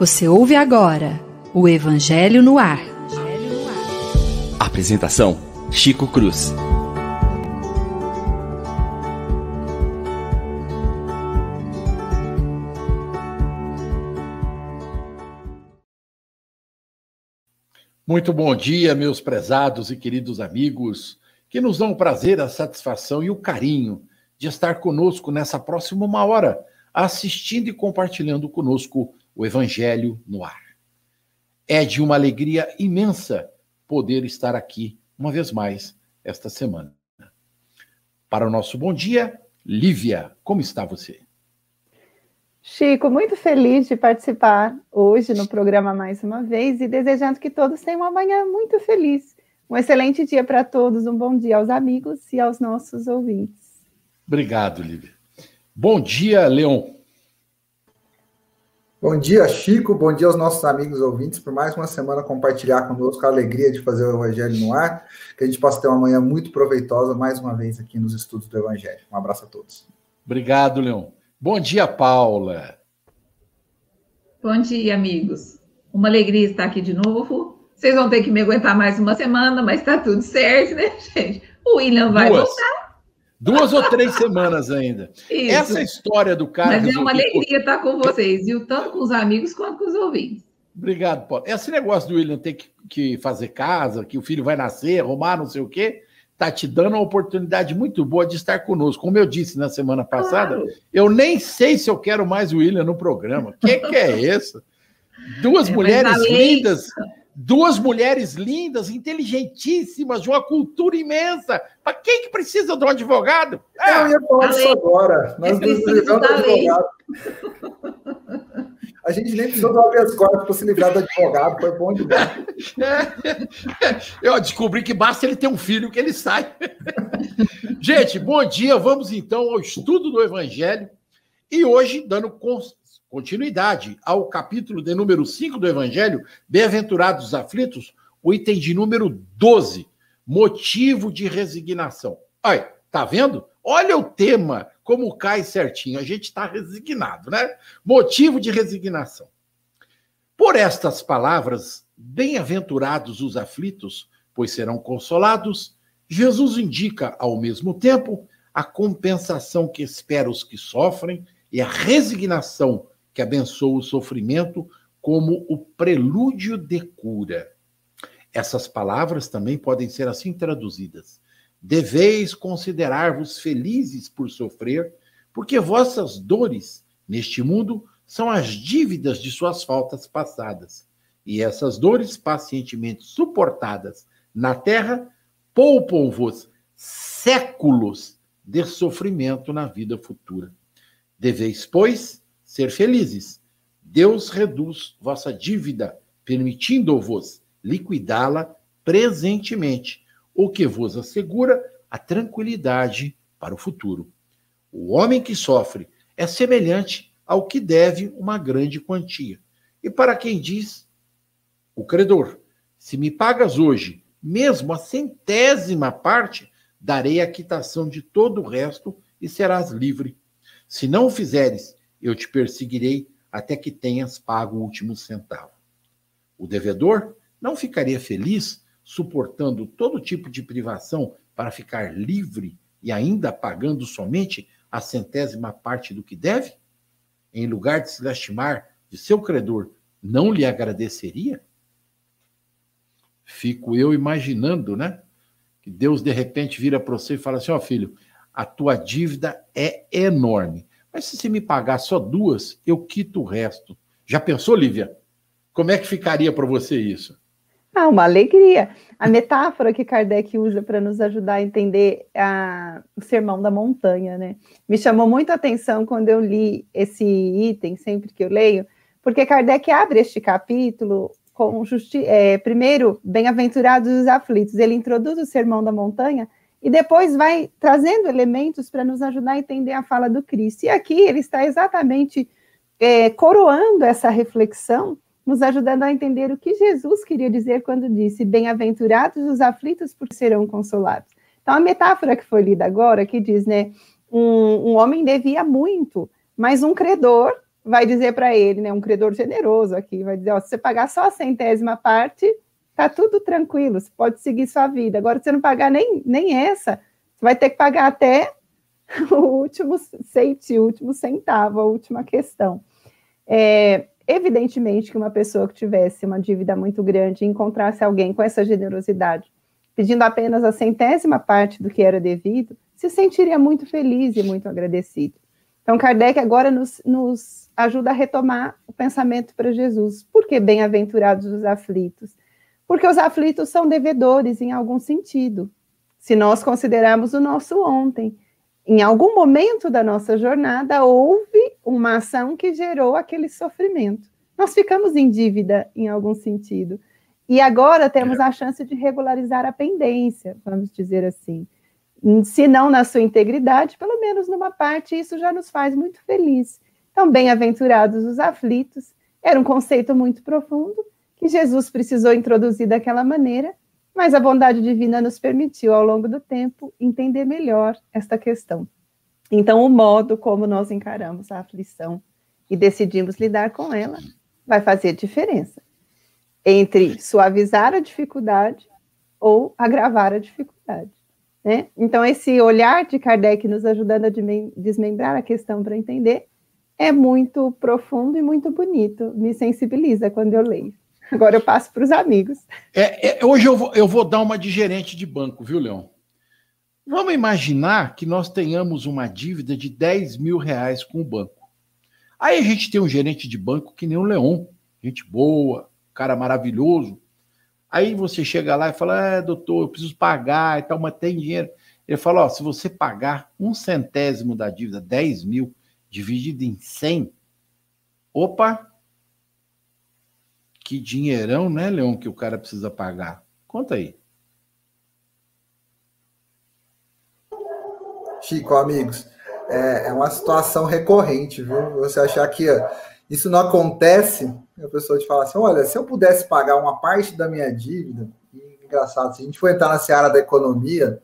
Você ouve agora o Evangelho no Ar. Apresentação: Chico Cruz. Muito bom dia, meus prezados e queridos amigos, que nos dão o prazer, a satisfação e o carinho de estar conosco nessa próxima uma hora, assistindo e compartilhando conosco o Evangelho no ar. É de uma alegria imensa poder estar aqui uma vez mais esta semana. Para o nosso bom dia, Lívia, como está você? Chico, muito feliz de participar hoje no programa mais uma vez e desejando que todos tenham uma manhã muito feliz. Um excelente dia para todos, um bom dia aos amigos e aos nossos ouvintes. Obrigado, Lívia. Bom dia, Leon. Bom dia, Chico. Bom dia aos nossos amigos ouvintes por mais uma semana compartilhar conosco a alegria de fazer o Evangelho no ar. Que a gente possa ter uma manhã muito proveitosa mais uma vez aqui nos estudos do Evangelho. Um abraço a todos. Obrigado, Leon. Bom dia, Paula. Bom dia, amigos. Uma alegria estar aqui de novo. Vocês vão ter que me aguentar mais uma semana, mas está tudo certo, né, gente? O William vai Duas. voltar. Duas ou três semanas ainda. Isso. Essa história do cara. Mas é uma alegria estar com vocês, viu? Tanto com os amigos quanto com os ouvintes. Obrigado, Paulo. Esse negócio do William ter que, que fazer casa, que o filho vai nascer, arrumar, não sei o quê, tá te dando uma oportunidade muito boa de estar conosco. Como eu disse na semana passada, Claro. eu nem sei se eu quero mais o William no programa. O que, que é isso? Duas É, mulheres lindas, duas mulheres lindas, inteligentíssimas, de uma cultura imensa. Para quem que precisa de um advogado? Ah, Eu ia falar disso lei. agora. Nós É livramos do da lei. advogado. A gente nem precisou do habeas corpus para se livrar do advogado. Foi bom demais. Eu descobri que basta ele ter um filho que ele sai. Gente, bom dia. Vamos então ao estudo do Evangelho. E hoje, dando continuidade ao capítulo de número 5 do Evangelho, Bem-aventurados os aflitos, o item de número 12, motivo de resignação. Olha, tá vendo? Olha o tema, como cai certinho. A gente está resignado, né? Motivo de resignação. Por estas palavras, bem-aventurados os aflitos, pois serão consolados, Jesus indica, ao mesmo tempo, a compensação que espera os que sofrem e a resignação que abençoa o sofrimento como o prelúdio de cura. Essas palavras também podem ser assim traduzidas. Deveis considerar-vos felizes por sofrer, porque vossas dores neste mundo são as dívidas de suas faltas passadas. E essas dores pacientemente suportadas na terra poupam-vos séculos de sofrimento na vida futura. Deveis, pois, ser felizes. Deus reduz vossa dívida, permitindo-vos liquidá-la presentemente, o que vos assegura a tranquilidade para o futuro. O homem que sofre é semelhante ao que deve uma grande quantia. E para quem diz, o credor, se me pagas hoje, mesmo a centésima parte, darei a quitação de todo o resto e serás livre. Se não o fizeres, eu te perseguirei até que tenhas pago o último centavo. O devedor não ficaria feliz suportando todo tipo de privação para ficar livre e ainda pagando somente a centésima parte do que deve? Em lugar de se lastimar de seu credor, não lhe agradeceria? Fico eu imaginando, né? Que Deus de repente vira para você e fala assim: ó filho, a tua dívida é enorme. Mas se você me pagar só duas, eu quito o resto. Já pensou, Lívia? Como é que ficaria para você isso? Ah, uma alegria. A metáfora que Kardec usa para nos ajudar a entender a- o sermão da montanha, né? Me chamou muito a atenção quando eu li esse item, sempre que eu leio, porque Kardec abre este capítulo com justi é, primeiro, bem-aventurados os aflitos. Ele introduz o sermão da montanha e depois vai trazendo elementos para nos ajudar a entender a fala do Cristo. E aqui ele está exatamente é, coroando essa reflexão nos ajudando a entender o que Jesus queria dizer quando disse: Bem-aventurados os aflitos, porque serão consolados. Então, a metáfora que foi lida agora, que diz, né, um, um homem devia muito, mas um credor vai dizer para ele, né, um credor generoso aqui, vai dizer, ó, se você pagar só a centésima parte, tá tudo tranquilo, você pode seguir sua vida. Agora, se você não pagar nem, nem essa, você vai ter que pagar até o último cente, o último centavo, a última questão. É, evidentemente que uma pessoa que tivesse uma dívida muito grande encontrasse alguém com essa generosidade, pedindo apenas a centésima parte do que era devido, se sentiria muito feliz e muito agradecido. Então, Kardec agora nos, nos ajuda a retomar o pensamento para Jesus. Por que bem-aventurados os aflitos? Porque os aflitos são devedores em algum sentido. Se nós considerarmos o nosso ontem, em algum momento da nossa jornada, houve uma ação que gerou aquele sofrimento. Nós ficamos em dívida em algum sentido. E agora temos a chance de regularizar a pendência, vamos dizer assim se não na sua integridade, pelo menos numa parte, isso já nos faz muito feliz. Então, bem-aventurados os aflitos, era um conceito muito profundo que Jesus precisou introduzir daquela maneira, mas a bondade divina nos permitiu, ao longo do tempo, entender melhor esta questão. Então, o modo como nós encaramos a aflição e decidimos lidar com ela vai fazer diferença entre suavizar a dificuldade ou agravar a dificuldade. Né? Então, esse olhar de Kardec nos ajudando a desmembrar a questão para entender é muito profundo e muito bonito, me sensibiliza quando eu leio. Agora eu passo para os amigos. É, é, hoje eu vou, eu vou dar uma de gerente de banco, viu, Leão? Vamos imaginar que nós tenhamos uma dívida de 10 mil reais com o banco. Aí a gente tem um gerente de banco que nem o Leon, gente boa, cara maravilhoso, Aí você chega lá e fala, é, doutor, eu preciso pagar e tal, mas tem dinheiro. Ele fala, ó, se você pagar um centésimo da dívida, 10 mil, dividido em 100, opa, que dinheirão, né, Leão, que o cara precisa pagar. Conta aí. Chico, amigos, é, é uma situação recorrente, viu? Você achar que isso não acontece, a pessoa te fala assim: olha, se eu pudesse pagar uma parte da minha dívida, engraçado, se a gente for entrar na seara da economia,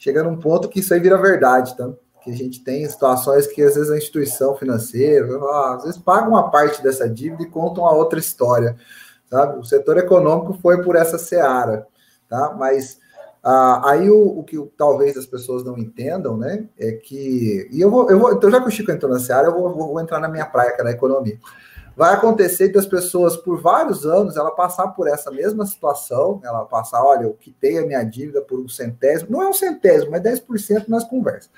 chega num ponto que isso aí vira verdade, tá? Que a gente tem situações que às vezes a instituição financeira, às vezes paga uma parte dessa dívida e conta uma outra história, sabe? O setor econômico foi por essa seara, tá? Mas ah, aí o, o, que talvez as pessoas não entendam, né, é que. E eu vou, eu vou então já que o Chico entrou na seara, eu vou, vou, vou entrar na minha praia, que é na economia vai acontecer das pessoas, por vários anos, ela passar por essa mesma situação, ela passar, olha, eu quitei a minha dívida por um centésimo, não é um centésimo, mas 10% nas conversas.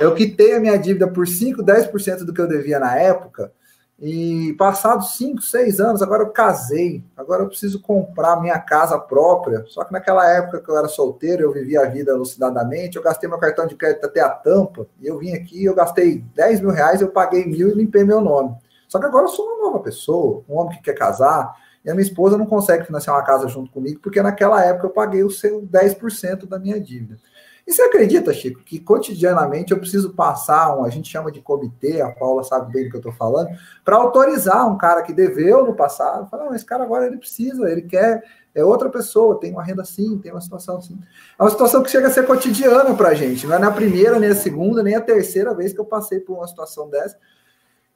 Eu quitei a minha dívida por 5, 10% do que eu devia na época, e passados 5, 6 anos, agora eu casei, agora eu preciso comprar minha casa própria. Só que naquela época que eu era solteiro, eu vivia a vida alucinadamente, eu gastei meu cartão de crédito até a tampa, e eu vim aqui, eu gastei 10 mil reais, eu paguei mil e limpei meu nome. Só que agora eu sou uma nova pessoa, um homem que quer casar, e a minha esposa não consegue financiar uma casa junto comigo, porque naquela época eu paguei o seu 10% da minha dívida. E você acredita, Chico, que cotidianamente eu preciso passar um, a gente chama de comitê, a Paula sabe bem do que eu estou falando, para autorizar um cara que deveu no passado, falar, não, esse cara agora ele precisa, ele quer, é outra pessoa, tem uma renda assim, tem uma situação assim. É uma situação que chega a ser cotidiana para a gente, não é na primeira, nem a segunda, nem a terceira vez que eu passei por uma situação dessa,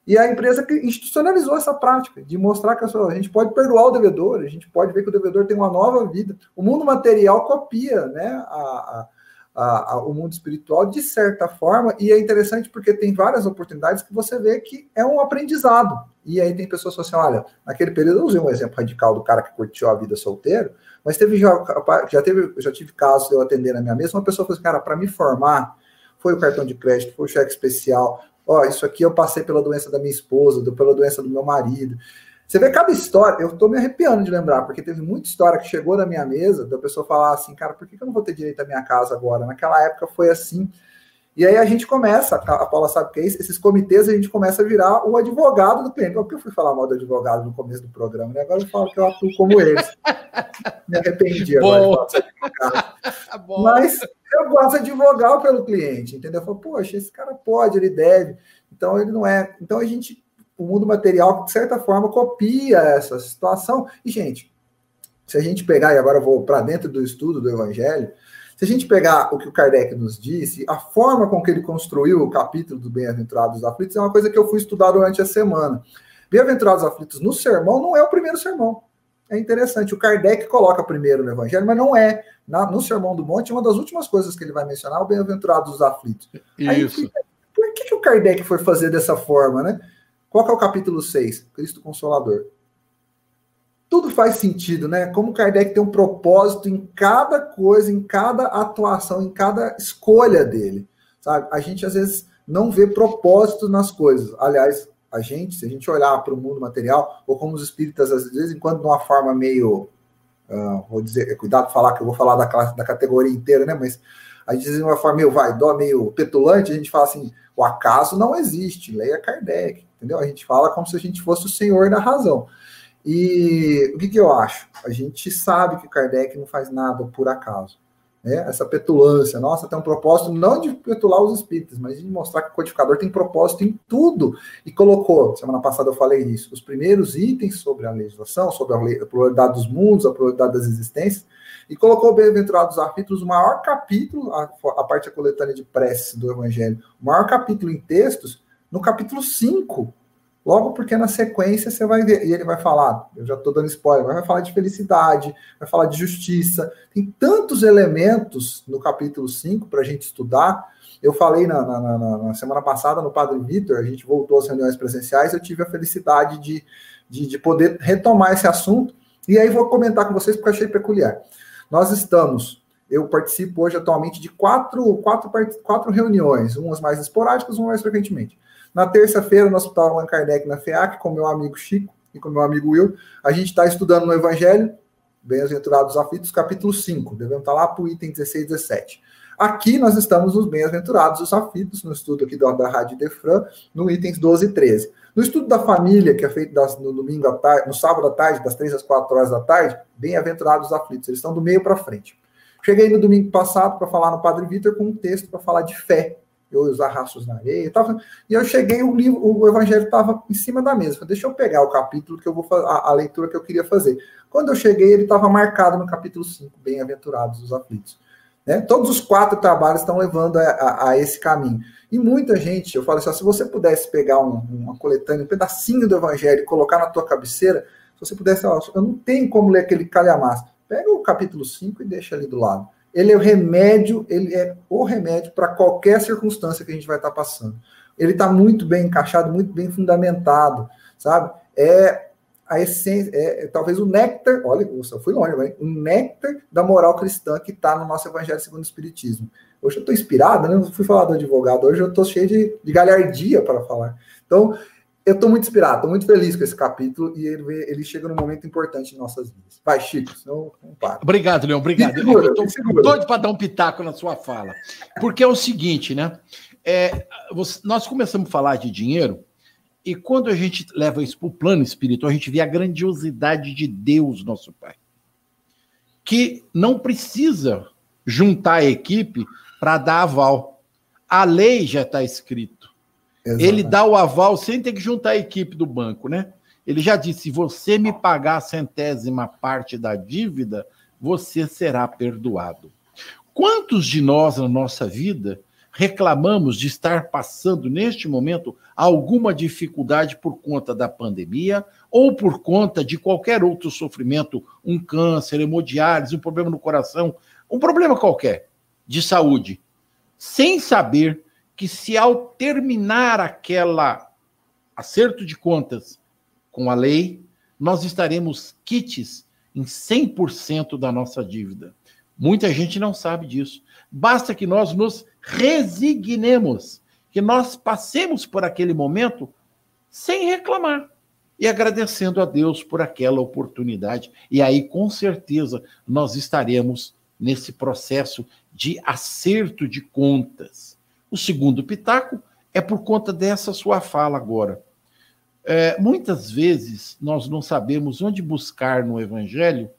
e a empresa que institucionalizou essa prática de mostrar que a, gente pode perdoar o devedor, a gente pode ver que o devedor tem uma nova vida. O mundo material copia né, a, a, a, o mundo espiritual de certa forma, e é interessante porque tem várias oportunidades que você vê que é um aprendizado. E aí tem pessoas que assim: olha, naquele período eu usei um exemplo radical do cara que curtiu a vida solteiro, mas teve já, já, teve, já tive casos de eu atender na minha mesa, uma pessoa falou assim: cara, para me formar, foi o cartão de crédito, foi o cheque especial, ó, isso aqui eu passei pela doença da minha esposa, pela doença do meu marido. Você vê cada história, eu tô me arrepiando de lembrar, porque teve muita história que chegou na minha mesa, da pessoa falar assim, cara, por que eu não vou ter direito à minha casa agora? Naquela época foi assim. E aí a gente começa, a Paula sabe o que é isso, esses comitês a gente começa a virar o advogado do cliente. Por que eu fui falar mal do advogado no começo do programa, né? Agora eu falo que eu atuo como eles. me arrependi agora. Mas eu gosto de advogar pelo cliente, entendeu? Eu falo, poxa, esse cara pode, ele deve. Então ele não é. Então a gente, o mundo material, de certa forma, copia essa situação. E, gente, se a gente pegar, e agora eu vou para dentro do estudo do Evangelho, Se a gente pegar o que o Kardec nos disse, a forma com que ele construiu o capítulo do Bem-aventurados aflitos é uma coisa que eu fui estudar durante a semana. Bem-aventurados aflitos no sermão não é o primeiro sermão. É interessante. O Kardec coloca primeiro no Evangelho, mas não é. Na, no Sermão do Monte, uma das últimas coisas que ele vai mencionar é o Bem-aventurados aflitos. Isso. Aí, por que, que o Kardec foi fazer dessa forma, né? Qual que é o capítulo 6? Cristo Consolador tudo faz sentido, né? Como Kardec tem um propósito em cada coisa, em cada atuação, em cada escolha dele, sabe? A gente às vezes não vê propósito nas coisas. Aliás, a gente, se a gente olhar para o mundo material, ou como os espíritas, às vezes, enquanto de uma forma meio, uh, vou dizer, cuidado falar que eu vou falar da, classe, da categoria inteira, né? Mas a gente de uma forma meio vaidó, meio petulante, a gente fala assim, o acaso não existe, leia Kardec, entendeu? A gente fala como se a gente fosse o senhor da razão. E o que, que eu acho? A gente sabe que Kardec não faz nada por acaso. Né? Essa petulância, nossa, tem um propósito não de petular os espíritos, mas de mostrar que o codificador tem propósito em tudo. E colocou, semana passada eu falei isso, os primeiros itens sobre a legislação, sobre a, pluralidade dos mundos, a pluralidade das existências, e colocou Bem-aventurados aflitos, o maior capítulo, a, a parte da coletânea de preces do Evangelho, o maior capítulo em textos, no capítulo 5, Logo porque na sequência você vai ver, e ele vai falar, eu já estou dando spoiler, vai falar de felicidade, vai falar de justiça. Tem tantos elementos no capítulo 5 para a gente estudar. Eu falei na, na, na, na, semana passada no Padre Vitor, a gente voltou às reuniões presenciais, eu tive a felicidade de, de, de poder retomar esse assunto. E aí vou comentar com vocês porque achei peculiar. Nós estamos eu participo hoje atualmente de quatro, quatro, quatro reuniões, umas mais esporádicas, umas mais frequentemente. Na terça-feira, no Hospital Allan Kardec, na FEAC, com meu amigo Chico e com meu amigo Will, a gente está estudando no Evangelho, Bem-aventurados aflitos, capítulo 5. Devemos estar tá lá para o item 16 e 17. Aqui nós estamos nos Bem-aventurados os aflitos, no estudo aqui da, da Rádio Defran, no itens 12 e 13. No estudo da família, que é feito das, no domingo à tarde, no sábado à tarde, das 3 às 4 horas da tarde, Bem-aventurados os aflitos, eles estão do meio para frente. Cheguei no domingo passado para falar no Padre Vitor com um texto para falar de fé, eu usar rastros na areia e tal. E eu cheguei, o livro, o evangelho estava em cima da mesa. Falei, deixa eu pegar o capítulo que eu vou a, a leitura que eu queria fazer. Quando eu cheguei, ele estava marcado no capítulo 5, bem-aventurados os aflitos. Né? Todos os quatro trabalhos estão levando a, a, a, esse caminho. E muita gente, eu falo assim, se você pudesse pegar um, uma coletânea, um pedacinho do evangelho e colocar na tua cabeceira, se você pudesse, ó, eu não tenho como ler aquele calhamaço. Pega o capítulo 5 e deixa ali do lado ele é o remédio, ele é o remédio para qualquer circunstância que a gente vai estar tá passando. Ele está muito bem encaixado, muito bem fundamentado, sabe? É a essência, é, é talvez o néctar, olha, eu fui longe, vai, o néctar da moral cristã que está no nosso Evangelho segundo o Espiritismo. Hoje eu estou inspirado, né? Não fui falar do advogado, hoje eu estou cheio de, de galhardia para falar. Então, eu estou muito inspirado, estou muito feliz com esse capítulo e ele, ele chega num momento importante em nossas vidas. Vai, Chico, senão não para. Obrigado, Leão, obrigado. Segura, eu estou doido para dar um pitaco na sua fala. Porque é o seguinte, né? É, você, nós começamos a falar de dinheiro e quando a gente leva isso para o plano espiritual, a gente vê a grandiosidade de Deus, nosso Pai. Que não precisa juntar a equipe para dar aval. A lei já está escrita ele dá o aval sem ter que juntar a equipe do banco, né? Ele já disse: se você me pagar a centésima parte da dívida, você será perdoado. Quantos de nós na nossa vida reclamamos de estar passando neste momento alguma dificuldade por conta da pandemia ou por conta de qualquer outro sofrimento, um câncer, hemodiálise, um problema no coração, um problema qualquer de saúde, sem saber que se ao terminar aquela acerto de contas com a lei, nós estaremos quites em 100% da nossa dívida. Muita gente não sabe disso. Basta que nós nos resignemos, que nós passemos por aquele momento sem reclamar e agradecendo a Deus por aquela oportunidade. E aí, com certeza, nós estaremos nesse processo de acerto de contas. O segundo pitaco é por conta dessa sua fala agora. É, muitas vezes nós não sabemos onde buscar no Evangelho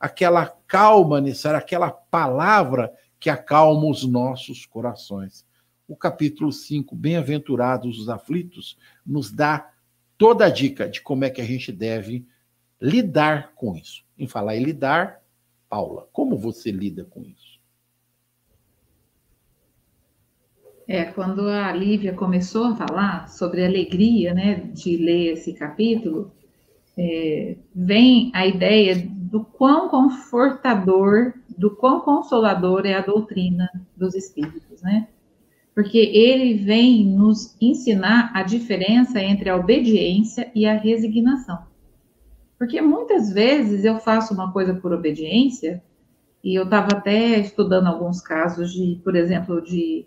aquela calma necessária, aquela palavra que acalma os nossos corações. O capítulo 5, Bem-aventurados os aflitos, nos dá toda a dica de como é que a gente deve lidar com isso. Em falar em lidar, Paula, como você lida com isso? É, quando a Lívia começou a falar sobre a alegria, né, de ler esse capítulo, é, vem a ideia do quão confortador, do quão consolador é a doutrina dos espíritos, né? Porque ele vem nos ensinar a diferença entre a obediência e a resignação. Porque muitas vezes eu faço uma coisa por obediência, e eu estava até estudando alguns casos de, por exemplo, de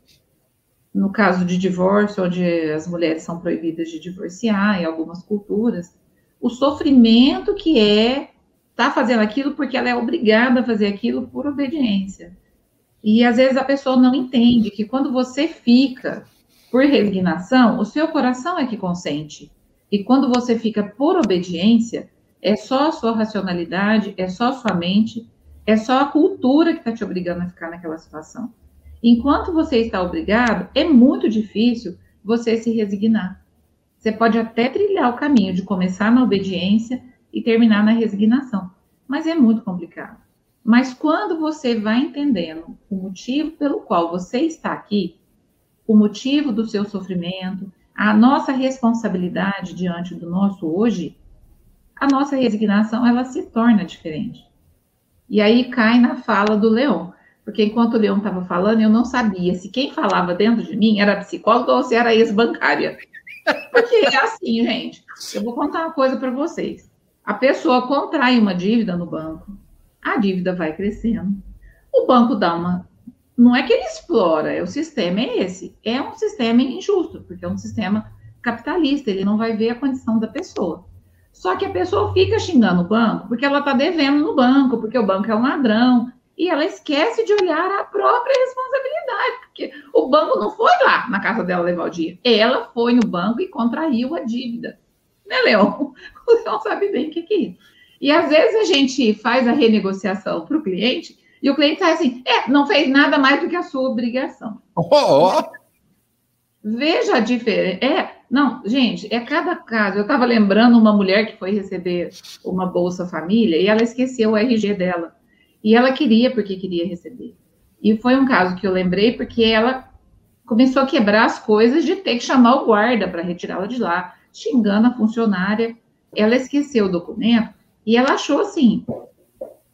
no caso de divórcio, onde as mulheres são proibidas de divorciar em algumas culturas, o sofrimento que é estar tá fazendo aquilo porque ela é obrigada a fazer aquilo por obediência. E às vezes a pessoa não entende que quando você fica por resignação, o seu coração é que consente. E quando você fica por obediência, é só a sua racionalidade, é só a sua mente, é só a cultura que está te obrigando a ficar naquela situação. Enquanto você está obrigado, é muito difícil você se resignar. Você pode até trilhar o caminho de começar na obediência e terminar na resignação, mas é muito complicado. Mas quando você vai entendendo o motivo pelo qual você está aqui, o motivo do seu sofrimento, a nossa responsabilidade diante do nosso hoje, a nossa resignação ela se torna diferente. E aí cai na fala do Leão. Porque enquanto o Leão estava falando, eu não sabia se quem falava dentro de mim era psicóloga ou se era ex-bancária. Porque é assim, gente. Eu vou contar uma coisa para vocês. A pessoa contrai uma dívida no banco, a dívida vai crescendo. O banco dá uma. Não é que ele explora, é o sistema é esse. É um sistema injusto, porque é um sistema capitalista, ele não vai ver a condição da pessoa. Só que a pessoa fica xingando o banco porque ela está devendo no banco, porque o banco é um ladrão, e ela esquece de olhar a própria responsabilidade, porque o banco não foi lá na casa dela levar o dinheiro, ela foi no banco e contraiu a dívida. Né, Leão? O Leão sabe bem o que é isso. E às vezes a gente faz a renegociação para o cliente e o cliente sai assim: é, não fez nada mais do que a sua obrigação. Oh, oh. Veja a diferença. É, não, gente, é cada caso. Eu estava lembrando uma mulher que foi receber uma Bolsa Família e ela esqueceu o RG dela. E ela queria porque queria receber. E foi um caso que eu lembrei porque ela começou a quebrar as coisas de ter que chamar o guarda para retirá-la de lá, xingando a funcionária. Ela esqueceu o documento e ela achou assim.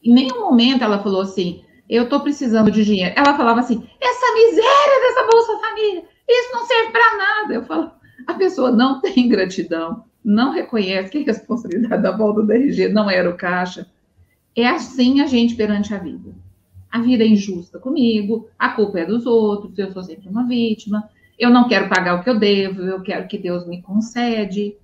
Em nenhum momento ela falou assim: eu estou precisando de dinheiro. Ela falava assim: essa miséria dessa Bolsa Família, isso não serve para nada. Eu falo: a pessoa não tem gratidão, não reconhece que a responsabilidade da volta do RG não era o caixa é assim a gente perante a vida. A vida é injusta comigo, a culpa é dos outros, eu sou sempre uma vítima, eu não quero pagar o que eu devo, eu quero que Deus me concede.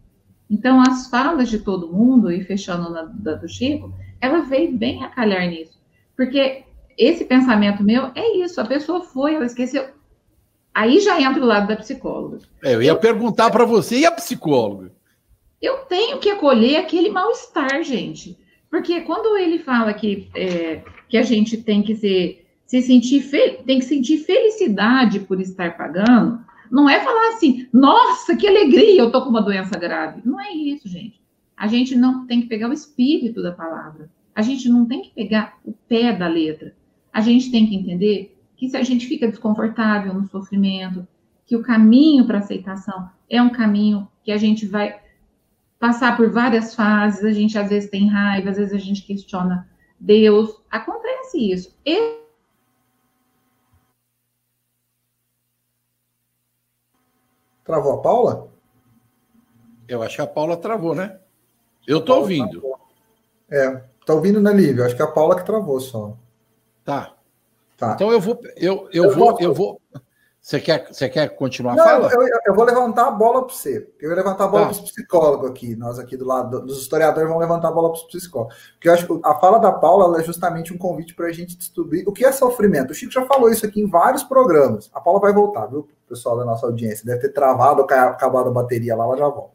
Então, as falas de todo mundo, e fechando na da do Chico, ela veio bem a calhar nisso. Porque esse pensamento meu é isso, a pessoa foi, ela esqueceu. Aí já entra o lado da psicóloga. É, eu ia eu, perguntar para você, e a psicóloga? Eu tenho que acolher aquele mal-estar, gente. Porque quando ele fala que, é, que a gente tem que se sentir tem que sentir felicidade por estar pagando, não é falar assim, nossa, que alegria, eu tô com uma doença grave. Não é isso, gente. A gente não tem que pegar o espírito da palavra. A gente não tem que pegar o pé da letra. A gente tem que entender que se a gente fica desconfortável no sofrimento, que o caminho para aceitação é um caminho que a gente vai passar por várias fases, a gente às vezes tem raiva, às vezes a gente questiona Deus. Acontece isso. E... Travou a Paula? Eu acho que a Paula travou, né? Eu tô ouvindo. Travou. É, tá ouvindo, né, Lívia? Acho que é a Paula que travou só. Tá. Tá. Então eu vou, eu, eu, eu vou, vou, eu vou, você quer, você quer continuar Não, fala? Eu, eu, vou levantar a bola para você. Eu vou levantar a bola tá. para os psicólogos aqui. Nós aqui do lado dos historiadores vamos levantar a bola para os psicólogos. Porque eu acho que a fala da Paula é justamente um convite para a gente descobrir o que é sofrimento. O Chico já falou isso aqui em vários programas. A Paula vai voltar, viu, pessoal da nossa audiência? Deve ter travado, acabado a bateria lá, ela já volta.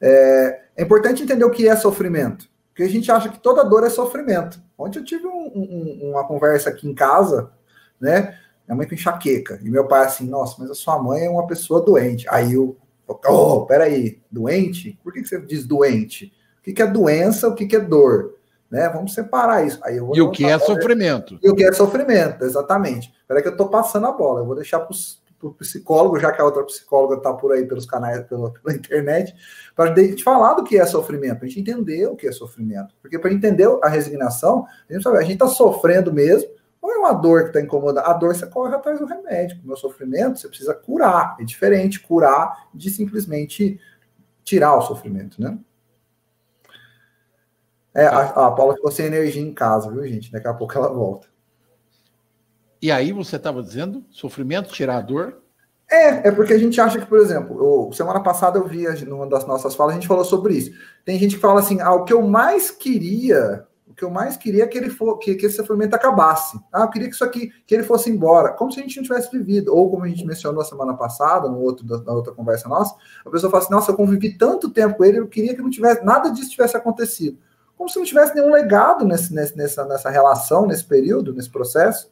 É, é importante entender o que é sofrimento. Porque a gente acha que toda dor é sofrimento. Ontem eu tive um, um, uma conversa aqui em casa, né? Minha mãe com enxaqueca. E meu pai assim, nossa, mas a sua mãe é uma pessoa doente. Aí eu, oh, peraí, doente? Por que, você diz doente? O que, é doença, o que, é dor? Né? Vamos separar isso. Aí e o que é sofrimento? E o que é sofrimento, exatamente. Peraí que eu tô passando a bola. Eu vou deixar para o psicólogo, já que a outra psicóloga está por aí pelos canais, pela, pela internet, para te falar do que é sofrimento, para a gente entender o que é sofrimento. Porque para entender a resignação, a gente está sofrendo mesmo, não é uma dor que está incomodando. A dor você corre atrás do remédio. O meu sofrimento, você precisa curar. É diferente curar de simplesmente tirar o sofrimento, né? É, a, a Paula ficou sem energia em casa, viu, gente? Daqui a pouco ela volta. E aí você estava dizendo, sofrimento, tirar a dor? É, é porque a gente acha que, por exemplo, eu, semana passada eu vi numa das nossas falas, a gente falou sobre isso. Tem gente que fala assim, ah, o que eu mais queria, que eu mais queria é que ele for, que, que esse sofrimento acabasse. Ah, eu queria que isso aqui, que ele fosse embora, como se a gente não tivesse vivido. Ou como a gente mencionou semana passada, no outro, na outra conversa nossa, a pessoa fala assim, nossa, eu convivi tanto tempo com ele, eu queria que não tivesse, nada disso tivesse acontecido. Como se não tivesse nenhum legado nesse, nesse, nessa, nessa relação, nesse período, nesse processo.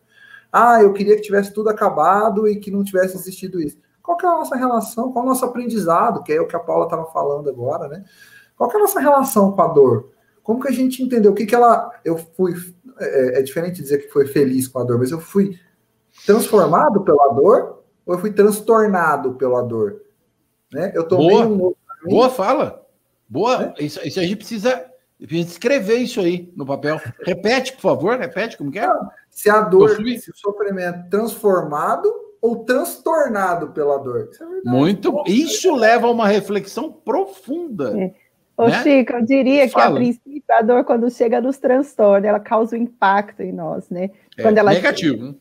Ah, eu queria que tivesse tudo acabado e que não tivesse existido isso. Qual que é a nossa relação? Qual é o nosso aprendizado? Que é o que a Paula estava falando agora, né? Qual que é a nossa relação com a dor? Como que a gente entendeu? O que que ela... Eu fui... É, é diferente dizer que foi feliz com a dor, mas eu fui transformado pela dor ou eu fui transtornado pela dor? Né? Eu tomei boa, um... Boa fala. Boa. É? Isso, isso a gente precisa escrever isso aí no papel. Repete, por favor, repete como que é. Se a dor, se o sofrimento transformado ou transtornado pela dor. Isso é Muito. Isso leva a uma reflexão profunda. É. Ô, né? Chico, eu diria Fala. que a princípio a dor, quando chega nos transtornos, ela causa um impacto em nós, né? É, quando ela negativo. Né?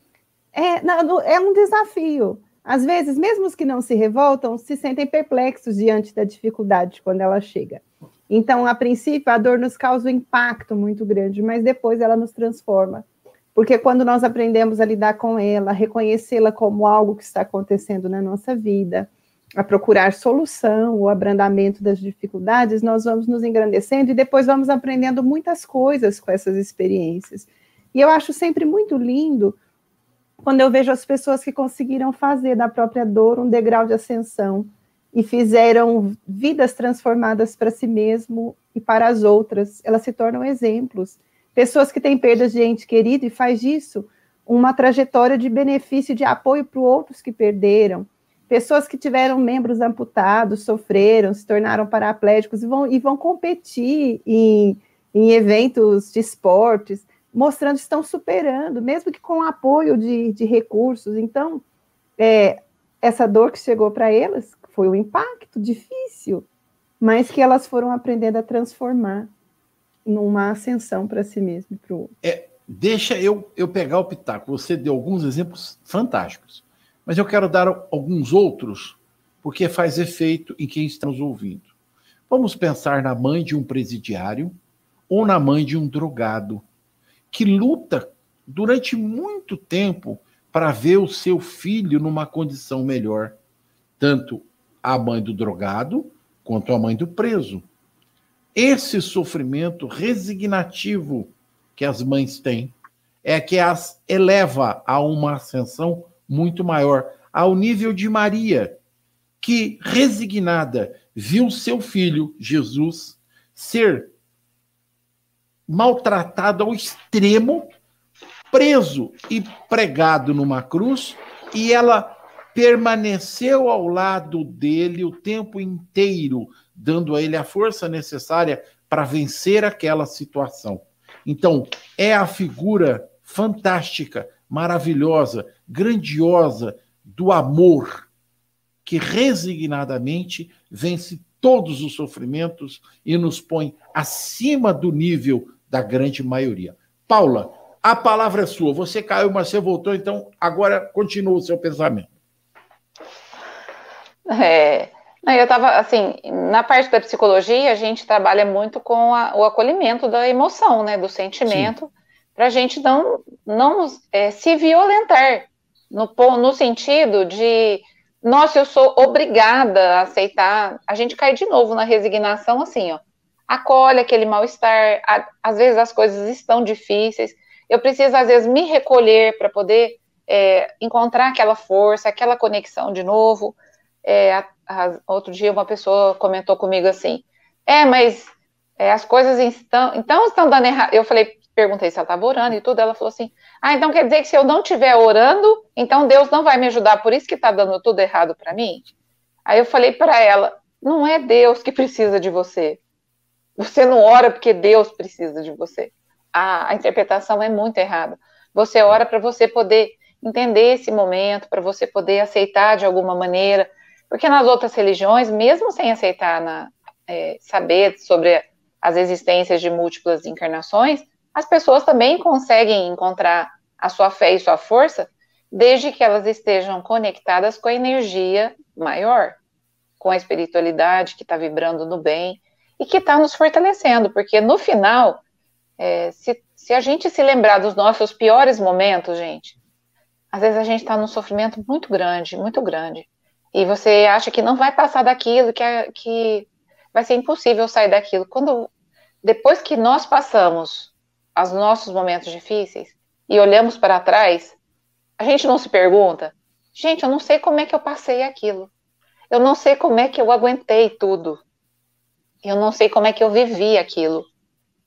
É, não, é um desafio. Às vezes, mesmo os que não se revoltam, se sentem perplexos diante da dificuldade quando ela chega. Então, a princípio, a dor nos causa um impacto muito grande, mas depois ela nos transforma. Porque quando nós aprendemos a lidar com ela, reconhecê-la como algo que está acontecendo na nossa vida, a procurar solução, o abrandamento das dificuldades, nós vamos nos engrandecendo e depois vamos aprendendo muitas coisas com essas experiências. E eu acho sempre muito lindo quando eu vejo as pessoas que conseguiram fazer da própria dor um degrau de ascensão, e fizeram vidas transformadas para si mesmo e para as outras. Elas se tornam exemplos. Pessoas que têm perdas de ente querido e faz disso uma trajetória de benefício, de apoio para outros que perderam. Pessoas que tiveram membros amputados, sofreram, se tornaram paraplégicos e vão, e vão competir em, em eventos de esportes, mostrando que estão superando, mesmo que com apoio de, de recursos. Então, é, essa dor que chegou para elas foi um impacto difícil, mas que elas foram aprendendo a transformar numa ascensão para si mesmo. É, deixa eu, eu pegar o pitaco. Você deu alguns exemplos fantásticos, mas eu quero dar alguns outros, porque faz efeito em quem está nos ouvindo. Vamos pensar na mãe de um presidiário ou na mãe de um drogado que luta durante muito tempo para ver o seu filho numa condição melhor, tanto a mãe do drogado quanto a mãe do preso. Esse sofrimento resignativo que as mães têm é que as eleva a uma ascensão muito maior, ao nível de Maria, que resignada viu seu filho Jesus ser maltratado ao extremo, preso e pregado numa cruz, e ela permaneceu ao lado dele o tempo inteiro, dando a ele a força necessária para vencer aquela situação. Então, é a figura fantástica, maravilhosa, grandiosa do amor que resignadamente vence todos os sofrimentos e nos põe acima do nível da grande maioria. Paula, a palavra é sua. Você caiu, mas você voltou, então agora continua o seu pensamento. É, eu estava, assim, na parte da psicologia, a gente trabalha muito com a, o acolhimento da emoção, né, do sentimento, para a gente não, não é, se violentar, no, no sentido de, nossa, eu sou obrigada a aceitar, a gente cai de novo na resignação, assim, ó, acolhe aquele mal-estar, às vezes as coisas estão difíceis, eu preciso, às vezes, me recolher para poder é, encontrar aquela força, aquela conexão de novo, é, a, a, outro dia uma pessoa comentou comigo assim: é, mas é, as coisas estão, então estão dando errado. Eu falei, perguntei se ela estava orando e tudo, ela falou assim: ah, então quer dizer que se eu não estiver orando, então Deus não vai me ajudar, por isso que está dando tudo errado para mim? Aí eu falei para ela: não é Deus que precisa de você. Você não ora porque Deus precisa de você. A, a interpretação é muito errada. Você ora para você poder entender esse momento, para você poder aceitar de alguma maneira, porque nas outras religiões, mesmo sem aceitar na, é, saber sobre as existências de múltiplas encarnações, as pessoas também conseguem encontrar a sua fé e sua força, desde que elas estejam conectadas com a energia maior, com a espiritualidade que está vibrando no bem e que está nos fortalecendo, porque no final, é, se, se a gente se lembrar dos nossos piores momentos, gente, às vezes a gente está num sofrimento muito grande, muito grande, e você acha que não vai passar daquilo, que, é, que vai ser impossível sair daquilo. Quando depois que nós passamos os nossos momentos difíceis e olhamos para trás, a gente não se pergunta, gente, eu não sei como é que eu passei aquilo. Eu não sei como é que eu aguentei tudo. Eu não sei como é que eu vivi aquilo.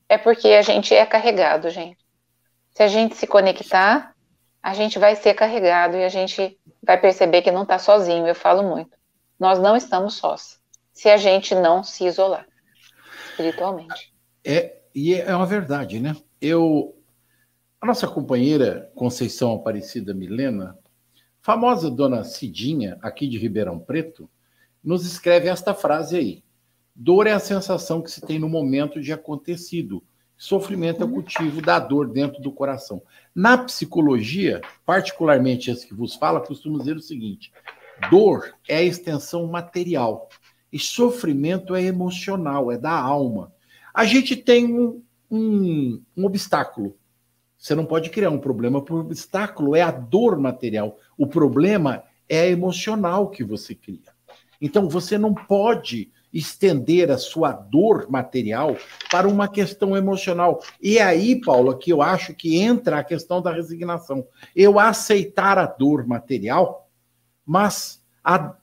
É porque a gente é carregado, gente. Se a gente se conectar, a gente vai ser carregado e a gente vai perceber que não está sozinho. Eu falo muito. Nós não estamos sós. Se a gente não se isolar espiritualmente. É, e é uma verdade, né? Eu, a nossa companheira Conceição Aparecida Milena, famosa dona Cidinha, aqui de Ribeirão Preto, nos escreve esta frase aí. Dor é a sensação que se tem no momento de acontecido. Sofrimento é o cultivo da dor dentro do coração. Na psicologia, particularmente esse que vos fala, costumo dizer o seguinte: dor é a extensão material e sofrimento é emocional, é da alma. A gente tem um, um, um obstáculo. Você não pode criar um problema por obstáculo, é a dor material. O problema é a emocional que você cria. Então você não pode estender a sua dor material para uma questão emocional. E é aí, Paula, que eu acho que entra a questão da resignação. Eu aceitar a dor material, mas a,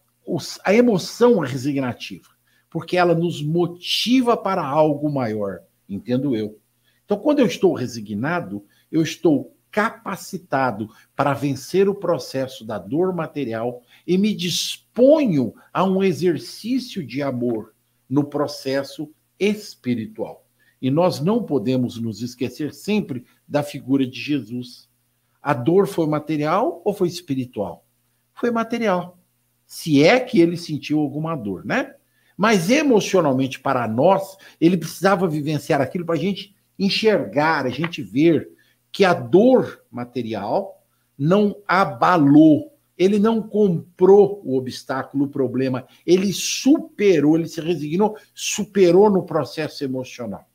a emoção resignativa porque ela nos motiva para algo maior, entendo eu. Então, quando eu estou resignado, eu estou capacitado para vencer o processo da dor material e me disponho a um exercício de amor no processo espiritual. E nós não podemos nos esquecer sempre da figura de Jesus. A dor foi material ou foi espiritual? Foi material. Se é que ele sentiu alguma dor, né? Mas emocionalmente, para nós, ele precisava vivenciar aquilo para a gente enxergar, a gente ver que a dor material não abalou, ele não comprou o obstáculo, o problema, ele superou, ele se resignou, superou no processo emocional.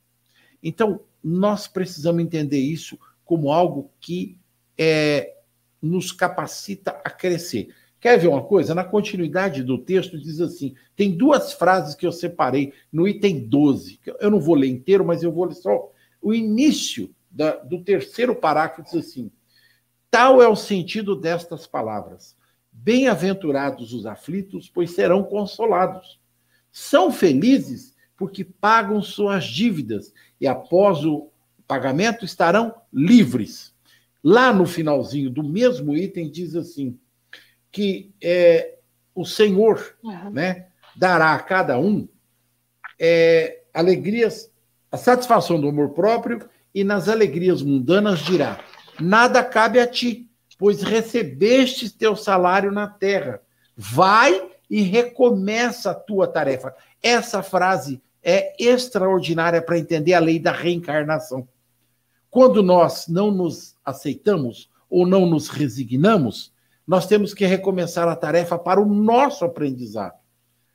Então, nós precisamos entender isso como algo que é, nos capacita a crescer. Quer ver uma coisa? Na continuidade do texto diz assim: tem duas frases que eu separei no item 12. Eu não vou ler inteiro, mas eu vou ler só o início da, do terceiro parágrafo. Diz assim: Tal é o sentido destas palavras. Bem-aventurados os aflitos, pois serão consolados. São felizes porque pagam suas dívidas e após o pagamento estarão livres. Lá no finalzinho do mesmo item diz assim: que é, o Senhor uhum. né, dará a cada um é, alegrias, a satisfação do amor próprio e nas alegrias mundanas dirá: nada cabe a ti, pois recebeste teu salário na terra. Vai e recomeça a tua tarefa. Essa frase é extraordinária para entender a lei da reencarnação. Quando nós não nos aceitamos ou não nos resignamos, nós temos que recomeçar a tarefa para o nosso aprendizado.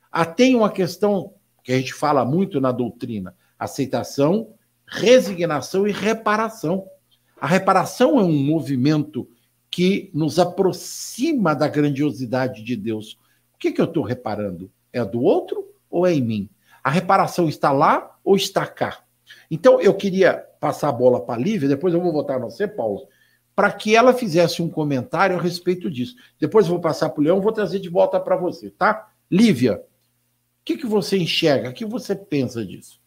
Ah, tem uma questão que a gente fala muito na doutrina: aceitação, resignação e reparação. A reparação é um movimento que nos aproxima da grandiosidade de Deus. O que, que eu estou reparando? É do outro ou é em mim? A reparação está lá ou está cá? Então, eu queria passar a bola para a Lívia, depois eu vou voltar a você, Paulo, para que ela fizesse um comentário a respeito disso. Depois vou passar para o Leão, vou trazer de volta para você, tá? Lívia, o que, que você enxerga? O que você pensa disso?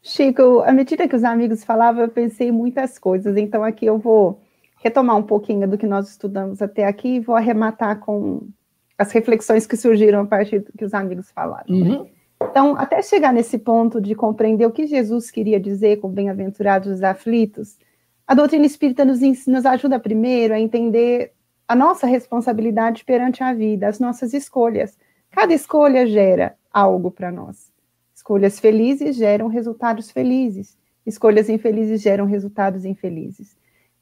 Chico, à medida que os amigos falavam, eu pensei em muitas coisas, então aqui eu vou retomar um pouquinho do que nós estudamos até aqui e vou arrematar com as reflexões que surgiram a partir do que os amigos falaram. Uhum. Então, até chegar nesse ponto de compreender o que Jesus queria dizer com bem-aventurados os aflitos, a doutrina espírita nos, nos ajuda primeiro a entender a nossa responsabilidade perante a vida, as nossas escolhas. Cada escolha gera algo para nós. Escolhas felizes geram resultados felizes. Escolhas infelizes geram resultados infelizes.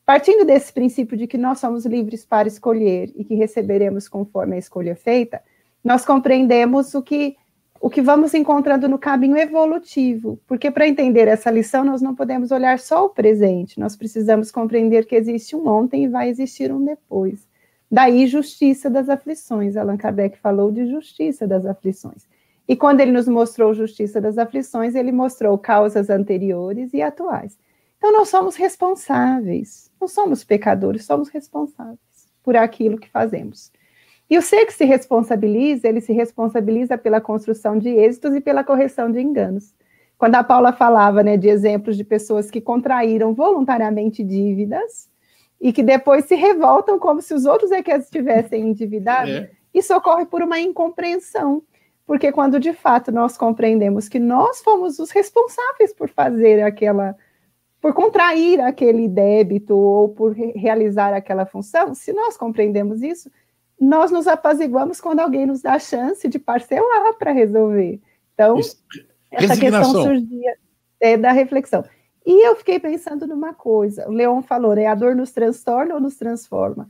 Partindo desse princípio de que nós somos livres para escolher e que receberemos conforme a escolha feita, nós compreendemos o que o que vamos encontrando no caminho evolutivo, porque para entender essa lição nós não podemos olhar só o presente, nós precisamos compreender que existe um ontem e vai existir um depois. Daí justiça das aflições. Allan Kardec falou de justiça das aflições. E quando ele nos mostrou justiça das aflições, ele mostrou causas anteriores e atuais. Então, nós somos responsáveis, não somos pecadores, somos responsáveis por aquilo que fazemos. E o ser que se responsabiliza, ele se responsabiliza pela construção de êxitos e pela correção de enganos. Quando a Paula falava né, de exemplos de pessoas que contraíram voluntariamente dívidas e que depois se revoltam como se os outros é que as tivessem endividado, é. isso ocorre por uma incompreensão porque quando de fato nós compreendemos que nós fomos os responsáveis por fazer aquela, por contrair aquele débito ou por re realizar aquela função, se nós compreendemos isso, nós nos apaziguamos quando alguém nos dá a chance de parcelar para resolver. Então, isso. essa questão surgia é, da reflexão. E eu fiquei pensando numa coisa, o Leon falou, né, a dor nos transtorna ou nos transforma?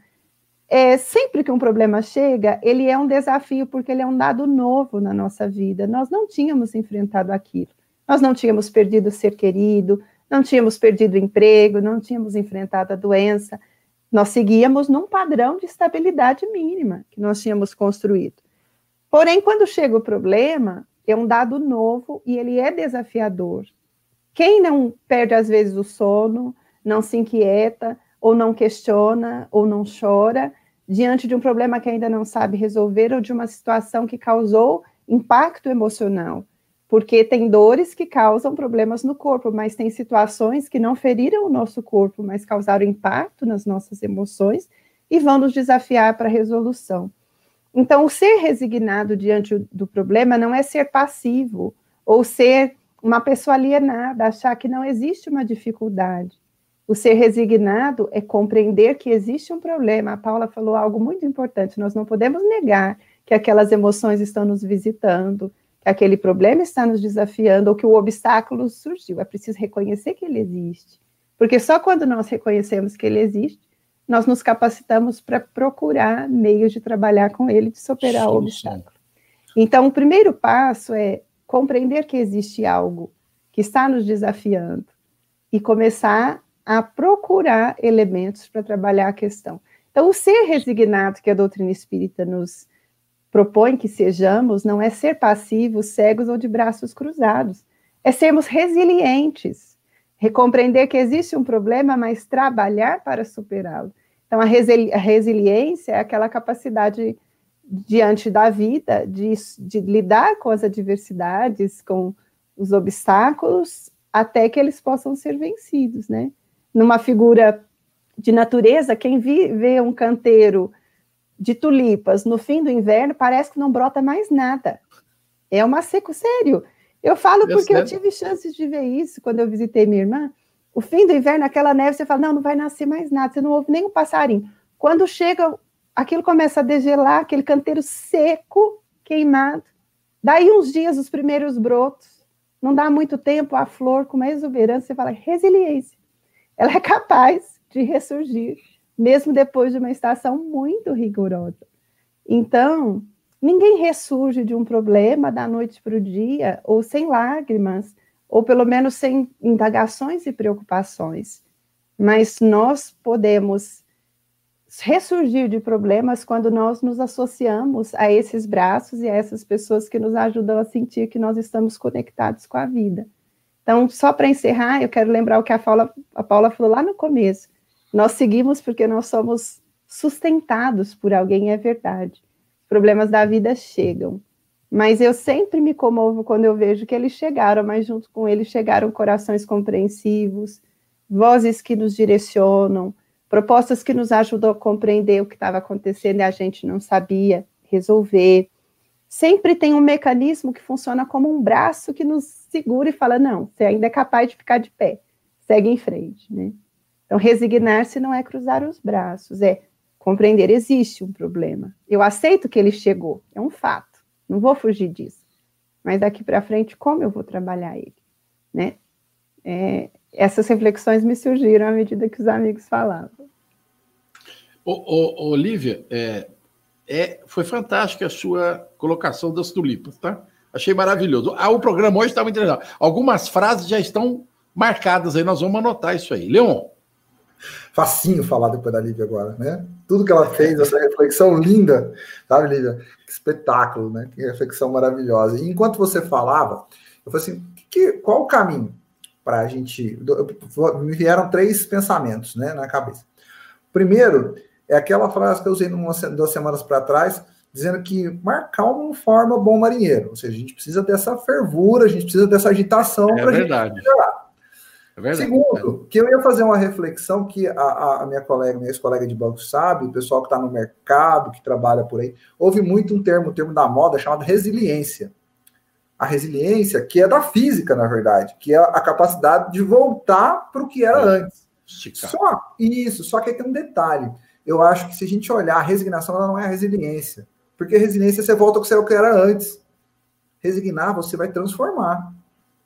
é, sempre que um problema chega, ele é um desafio, porque ele é um dado novo na nossa vida. Nós não tínhamos enfrentado aquilo. Nós não tínhamos perdido o ser querido, não tínhamos perdido o emprego, não tínhamos enfrentado a doença. Nós seguíamos num padrão de estabilidade mínima que nós tínhamos construído. Porém, quando chega o problema, é um dado novo e ele é desafiador. Quem não perde, às vezes, o sono, não se inquieta, ou não questiona, ou não chora, diante de um problema que ainda não sabe resolver ou de uma situação que causou impacto emocional. Porque tem dores que causam problemas no corpo, mas tem situações que não feriram o nosso corpo, mas causaram impacto nas nossas emoções e vão nos desafiar para a resolução. Então, o ser resignado diante do problema não é ser passivo ou ser uma pessoa alienada, achar que não existe uma dificuldade. O ser resignado é compreender que existe um problema. A Paula falou algo muito importante. Nós não podemos negar que aquelas emoções estão nos visitando, aquele problema está nos desafiando ou que o obstáculo surgiu. É preciso reconhecer que ele existe. Porque só quando nós reconhecemos que ele existe, nós nos capacitamos para procurar meios de trabalhar com ele, de superar sim, o obstáculo. Sim. Então, o primeiro passo é compreender que existe algo que está nos desafiando e começar a procurar elementos para trabalhar a questão. Então, o ser resignado que a doutrina espírita nos propõe que sejamos não é ser passivos, cegos ou de braços cruzados, é sermos resilientes, recompreender que existe um problema, mas trabalhar para superá-lo. Então, a, resili a, resiliência é aquela capacidade diante da vida de, de lidar com as adversidades, com os obstáculos, até que eles possam ser vencidos, né? numa figura de natureza, quem vê um canteiro de tulipas no fim do inverno, parece que não brota mais nada. É uma seco sério. Eu falo porque eu tive chances de ver isso quando eu visitei minha irmã. O fim do inverno, aquela neve, você fala, não, não vai nascer mais nada, você não ouve nem um passarinho. Quando chega, aquilo começa a degelar, aquele canteiro seco, queimado. Daí uns dias, os primeiros brotos. Não dá muito tempo, a flor com uma exuberância, você fala, resiliência ela é capaz de ressurgir, mesmo depois de uma estação muito rigorosa. Então, ninguém ressurge de um problema da noite para o dia, ou sem lágrimas, ou pelo menos sem indagações e preocupações. Mas nós podemos ressurgir de problemas quando nós nos associamos a esses braços e a essas pessoas que nos ajudam a sentir que nós estamos conectados com a vida. Então, só para encerrar, eu quero lembrar o que a Paula, a Paula falou lá no começo. Nós seguimos porque nós somos sustentados por alguém, é verdade. Os problemas da vida chegam. Mas eu sempre me comovo quando eu vejo que eles chegaram, mas junto com eles chegaram corações compreensivos, vozes que nos direcionam, propostas que nos ajudam a compreender o que estava acontecendo e a gente não sabia resolver. Sempre tem um mecanismo que funciona como um braço que nos segura e fala: não, você ainda é capaz de ficar de pé, segue em frente, né? Então, resignar-se não é cruzar os braços, é compreender existe um problema. Eu aceito que ele chegou, é um fato, não vou fugir disso. Mas daqui para frente, como eu vou trabalhar ele, né? É, essas reflexões me surgiram à medida que os amigos falavam. Ô, ô, Olivia, é, é, foi fantástica a sua colocação das tulipas, tá? Achei maravilhoso. Ah, o programa hoje está muito legal. Algumas frases já estão marcadas aí, nós vamos anotar isso aí. Leon, facinho falar depois da Lívia agora, né? Tudo que ela fez, essa reflexão linda, sabe, Lívia? Que espetáculo, né? Que reflexão maravilhosa. E enquanto você falava, eu falei assim, que, qual o caminho para a gente... Me vieram três pensamentos né, na cabeça. Primeiro, é aquela frase que eu usei umas, duas semanas para trás, dizendo que mar calmo forma bom marinheiro. Ou seja, a gente precisa dessa fervura, a gente precisa dessa agitação é para a gente melhorar. É Segundo, que eu ia fazer uma reflexão que a, a minha colega, minha ex-colega de banco sabe, o pessoal que está no mercado, que trabalha por aí, houve muito um termo, um termo da moda chamado resiliência. A resiliência, que é da física, na verdade, que é a capacidade de voltar para o que era é. antes. Esticar. Só isso, só que tem um detalhe. Eu acho que se a gente olhar a resignação, ela não é a resiliência. Porque a resiliência você volta ao que era antes. Resignar, você vai transformar.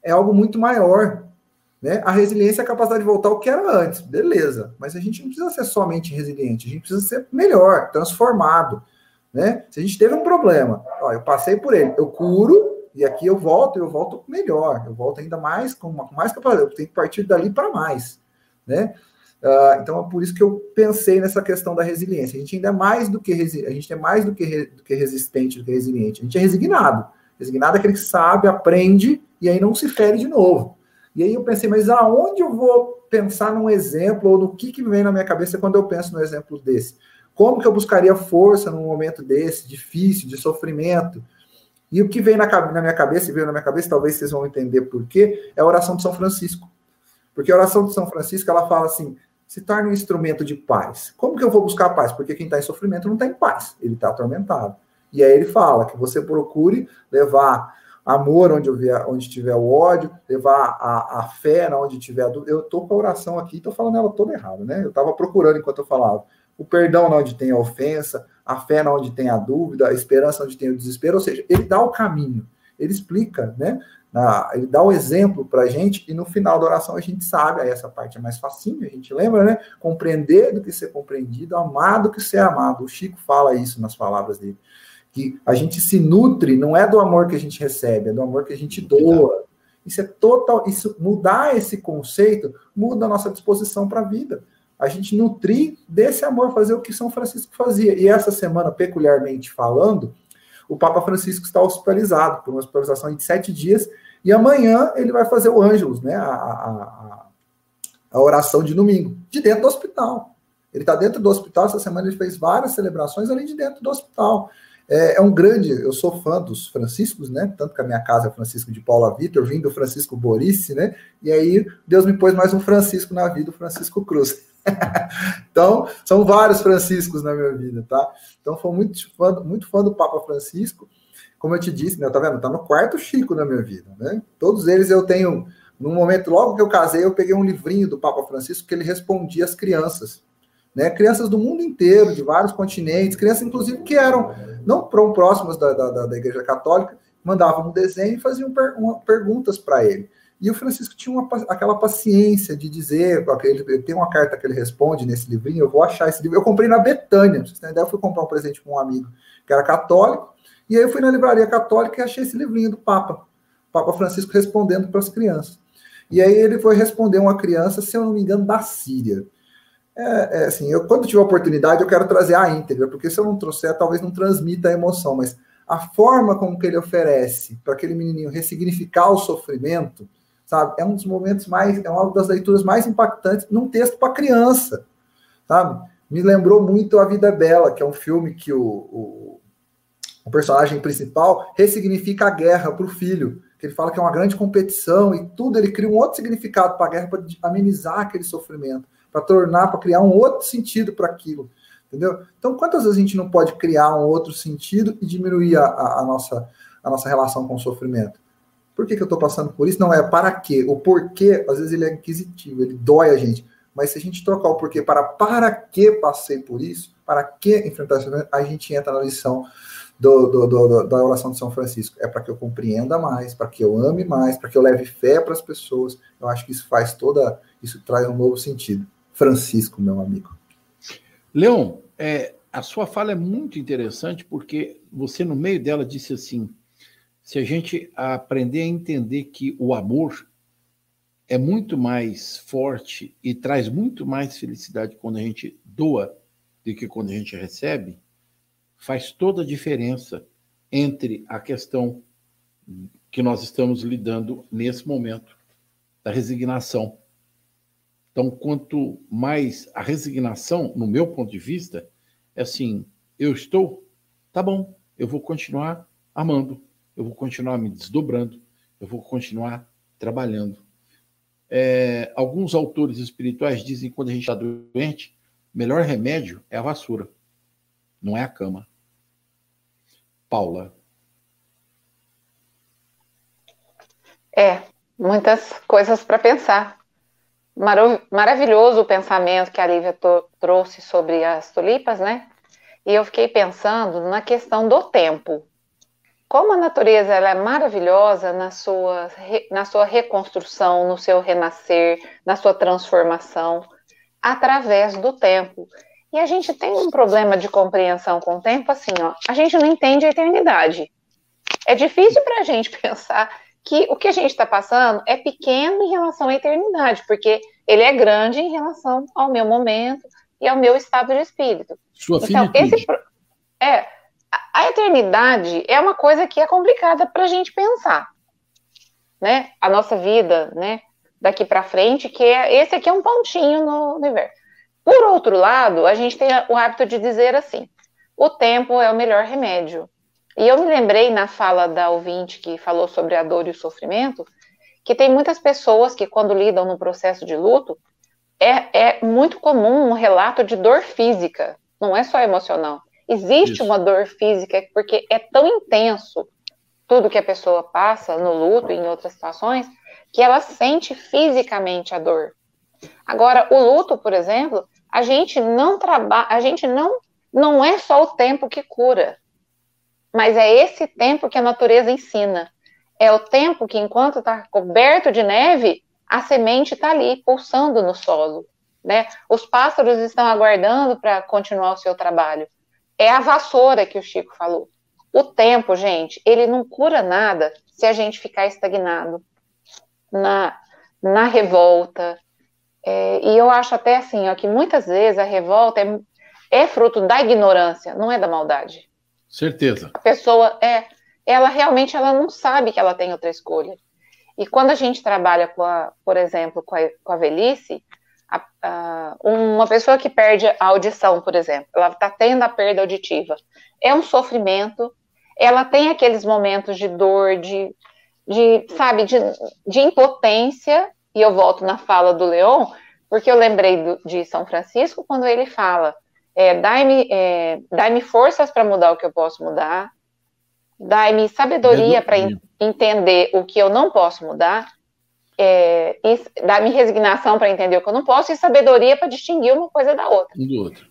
É algo muito maior. Né? A resiliência é a capacidade de voltar ao que era antes, beleza. Mas a gente não precisa ser somente resiliente, a gente precisa ser melhor, transformado. Né? Se a gente teve um problema, ó, eu passei por ele, eu curo, e aqui eu volto, eu volto melhor, eu volto ainda mais com, com mais capacidade, eu tenho que partir dali para mais. Né? Uh, então é por isso que eu pensei nessa questão da resiliência. A gente ainda é mais do que a gente é mais do que, re, do que resistente, do que resiliente. A gente é resignado. Resignado é aquele que sabe, aprende e aí não se fere de novo. E aí eu pensei, mas aonde eu vou pensar num exemplo, ou no que, que vem na minha cabeça quando eu penso num exemplo desse? Como que eu buscaria força num momento desse, difícil, de sofrimento? E o que vem na, na minha cabeça, e veio na minha cabeça, talvez vocês vão entender por quê, é a oração de São Francisco. Porque a oração de São Francisco, ela fala assim, se torna um instrumento de paz. Como que eu vou buscar paz? Porque quem está em sofrimento não está em paz, ele está atormentado. E aí ele fala que você procure levar amor onde, eu vier, onde tiver o ódio, levar a, a fé onde tiver a dúvida. Eu estou com a oração aqui, estou falando ela toda errada, né? Eu estava procurando enquanto eu falava. O perdão onde tem a ofensa, a fé onde tem a dúvida, a esperança onde tem o desespero, ou seja, ele dá o caminho, ele explica, né? Ele dá o exemplo para a gente e no final da oração a gente sabe, aí essa parte é mais facinho, a gente lembra, né? Compreender do que ser compreendido, amar do que ser amado. O Chico fala isso nas palavras dele que a gente se nutre não é do amor que a gente recebe, é do amor que a gente doa. Isso é total, isso mudar esse conceito muda a nossa disposição para a vida. A gente nutrir desse amor, fazer o que São Francisco fazia. E essa semana, peculiarmente falando, o Papa Francisco está hospitalizado por uma hospitalização de sete dias, e amanhã ele vai fazer o Ângelus, né? A, a, a oração de domingo, de dentro do hospital. Ele está dentro do hospital, essa semana ele fez várias celebrações além de dentro do hospital. É, é, um grande, eu sou fã dos Franciscos, né? Tanto que a minha casa é Francisco de Paula Vitor, vim do Francisco Borice, né? E aí Deus me pôs mais um Francisco na vida, o Francisco Cruz. então, são vários Franciscos na minha vida, tá? Então, sou muito fã, muito fã do Papa Francisco. Como eu te disse, né? Tá vendo? Tá no quarto Chico na minha vida, né? Todos eles eu tenho. No momento, logo que eu casei, eu peguei um livrinho do Papa Francisco que ele respondia às crianças né? Crianças do mundo inteiro, de vários continentes, crianças, inclusive, que eram não próximas da, da, da Igreja Católica, mandavam um desenho e faziam per, uma, perguntas para ele. E o Francisco tinha uma, aquela paciência de dizer, aquele, tem uma carta que ele responde nesse livrinho, eu vou achar esse livro. Eu comprei na Betânia, vocês têm ideia, eu fui comprar um presente com um amigo que era católico, e aí eu fui na livraria católica e achei esse livrinho do Papa, Papa Francisco respondendo para as crianças. E aí ele foi responder uma criança, se eu não me engano, da Síria. É, é, assim, eu quando tiver oportunidade eu quero trazer a íntegra, porque se eu não trouxer, talvez não transmita a emoção, mas a forma como que ele oferece para aquele menininho ressignificar o sofrimento, sabe, é um dos momentos mais, é uma das leituras mais impactantes num texto para criança, sabe? Me lembrou muito A Vida é Bela, que é um filme que o, o, o personagem principal, ressignifica a guerra para o filho. Ele fala que é uma grande competição e tudo, ele cria um outro significado para a guerra para amenizar aquele sofrimento, para tornar, para criar um outro sentido para aquilo. Entendeu? Então, quantas vezes a gente não pode criar um outro sentido e diminuir a, a, a nossa, a nossa relação com o sofrimento? Por que, que eu estou passando por isso? Não é para quê. O porquê, às vezes, ele é inquisitivo, ele dói a gente. Mas se a gente trocar o porquê para para que passei por isso, para que enfrentar isso, a gente entra na lição do, do, do, da oração de São Francisco. É para que eu compreenda mais, para que eu ame mais, para que eu leve fé para as pessoas. Eu acho que isso faz toda. Isso traz um novo sentido. Francisco, meu amigo. Leon, é, a sua fala é muito interessante porque você, no meio dela, disse assim: se a gente aprender a entender que o amor é muito mais forte e traz muito mais felicidade quando a gente doa do que quando a gente recebe, faz toda a diferença entre a questão que nós estamos lidando nesse momento da resignação. Então, quanto mais a resignação, no meu ponto de vista, é assim: eu estou, tá bom, eu vou continuar amando, eu vou continuar me desdobrando, eu vou continuar trabalhando. É, alguns autores espirituais dizem que quando a gente está doente, o melhor remédio é a vassoura, não é a cama. Paula. É, muitas coisas para pensar. Maravilhoso o pensamento que a Lívia trouxe sobre as tulipas, né? E eu fiquei pensando na questão do tempo como a natureza ela é maravilhosa na sua, na sua reconstrução, no seu renascer, na sua transformação, através do tempo. E a gente tem um problema de compreensão com o tempo, assim, ó, a gente não entende a eternidade. É difícil para a gente pensar que o que a gente está passando é pequeno em relação à eternidade, porque ele é grande em relação ao meu momento e ao meu estado de espírito. Sua então, esse é a eternidade é uma coisa que é complicada para a gente pensar, né? A nossa vida, né? Daqui para frente, que é esse aqui é um pontinho no universo. Por outro lado, a gente tem o hábito de dizer assim: o tempo é o melhor remédio. E eu me lembrei na fala da ouvinte que falou sobre a dor e o sofrimento, que tem muitas pessoas que, quando lidam no processo de luto, é, é muito comum um relato de dor física, não é só emocional. Existe Isso. uma dor física porque é tão intenso tudo que a pessoa passa no luto e em outras situações que ela sente fisicamente a dor. Agora, o luto, por exemplo, a gente não trabalha, a gente não não é só o tempo que cura, mas é esse tempo que a natureza ensina. É o tempo que, enquanto está coberto de neve, a semente está ali pulsando no solo. Né? Os pássaros estão aguardando para continuar o seu trabalho. É a vassoura que o Chico falou. O tempo, gente, ele não cura nada se a gente ficar estagnado na, na revolta. É, e eu acho até assim, ó, que muitas vezes a revolta é, é fruto da ignorância, não é da maldade. Certeza. A pessoa é, ela realmente ela não sabe que ela tem outra escolha. E quando a gente trabalha com a, por exemplo, com a, com a velhice, a, a, uma pessoa que perde a audição, por exemplo, ela está tendo a perda auditiva, é um sofrimento, ela tem aqueles momentos de dor, de, de sabe, de, de impotência, e eu volto na fala do Leon, porque eu lembrei do, de São Francisco quando ele fala, é, dai-me é, dai forças para mudar o que eu posso mudar, dai-me sabedoria para entender o que eu não posso mudar, é, dá-me resignação para entender o que eu não posso e sabedoria para distinguir uma coisa da outra.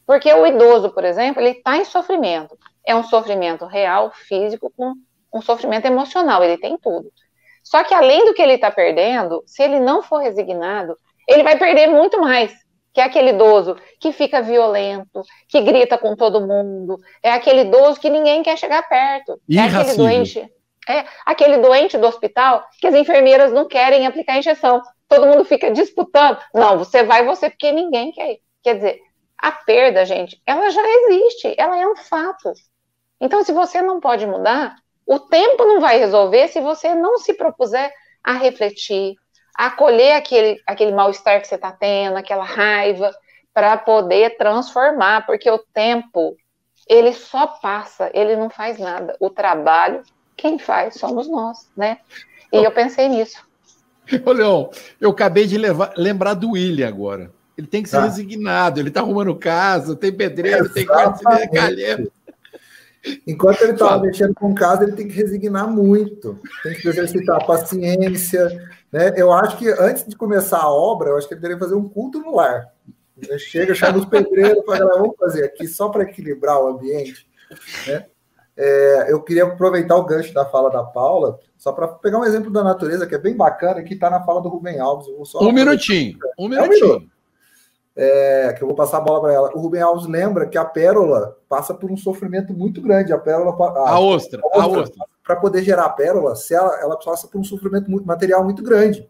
Porque o idoso, por exemplo, ele está em sofrimento. É um sofrimento real, físico, com um sofrimento emocional, ele tem tudo. Só que além do que ele está perdendo, se ele não for resignado, ele vai perder muito mais. Que é aquele idoso que fica violento, que grita com todo mundo, é aquele idoso que ninguém quer chegar perto, é aquele doente é aquele doente do hospital que as enfermeiras não querem aplicar injeção. Todo mundo fica disputando. Não, você vai você, porque ninguém quer ir. Quer dizer, a perda, gente, ela já existe, ela é um fato. Então, se você não pode mudar, o tempo não vai resolver se você não se propuser a refletir, a acolher aquele, aquele mal-estar que você está tendo, aquela raiva, para poder transformar, porque o tempo ele só passa, ele não faz nada. O trabalho, quem faz somos nós, né? E eu pensei nisso. Ô, Leão, eu acabei de levar, lembrar do William agora. Ele tem que ser tá. resignado, ele está arrumando casa, tem pedreiro, tem quarto calheiro. Enquanto ele estava mexendo com casa, ele tem que resignar muito, tem que exercitar paciência. Né? Eu acho que antes de começar a obra, eu acho que ele deveria fazer um culto no lar. Chega, chama os pedreiros fala, vamos fazer aqui só para equilibrar o ambiente. Né? É, eu queria aproveitar o gancho da fala da Paula, só para pegar um exemplo da natureza que é bem bacana, que está na fala do Rubem Alves. um minutinho, um minutinho. É um minuto é, que eu vou passar a bola para ela. O Rubem Alves lembra que a pérola passa por um sofrimento muito grande. A pérola. A, a ostra. A ostra. Para poder gerar pérola, se ela, ela passa por um sofrimento muito, material muito grande.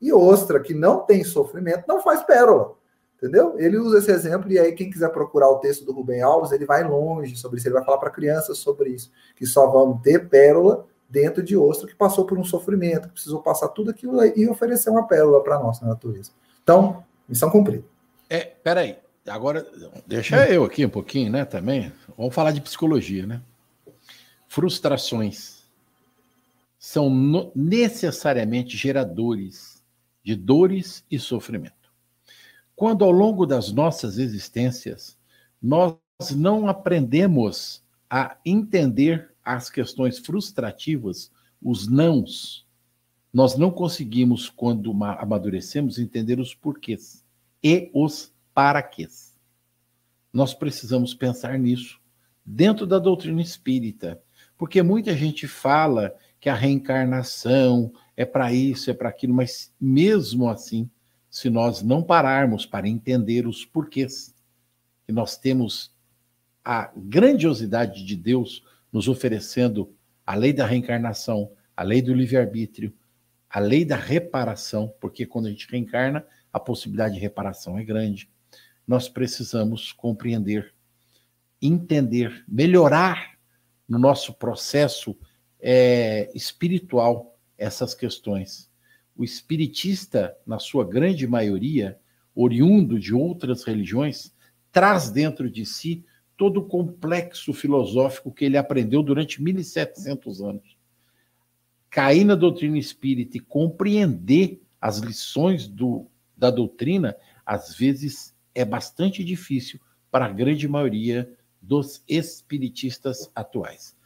E ostra, que não tem sofrimento, não faz pérola. Entendeu? Ele usa esse exemplo, e aí, quem quiser procurar o texto do Rubem Alves, ele vai longe sobre isso. Ele vai falar para crianças sobre isso. Que só vão ter pérola dentro de ostra que passou por um sofrimento, que precisou passar tudo aquilo e oferecer uma pérola para a nossa natureza. Então, missão cumprida. É, peraí. Agora, deixa eu aqui um pouquinho, né, também. Vamos falar de psicologia, né? Frustrações são no, necessariamente geradores de dores e sofrimento. Quando ao longo das nossas existências nós não aprendemos a entender as questões frustrativas, os nãos, nós não conseguimos, quando amadurecemos, entender os porquês e os paraquês. Nós precisamos pensar nisso dentro da doutrina espírita, porque muita gente fala que a reencarnação é para isso, é para aquilo, mas mesmo assim, se nós não pararmos para entender os porquês, que nós temos a grandiosidade de Deus nos oferecendo a lei da reencarnação, a lei do livre-arbítrio, a lei da reparação, porque quando a gente reencarna, a possibilidade de reparação é grande. Nós precisamos compreender, entender, melhorar no nosso processo é, espiritual essas questões. O espiritista, na sua grande maioria, oriundo de outras religiões, traz dentro de si todo o complexo filosófico que ele aprendeu durante 1700 anos. Cair na doutrina espírita e compreender as lições do da doutrina, às vezes é bastante difícil para a grande maioria dos espiritistas atuais.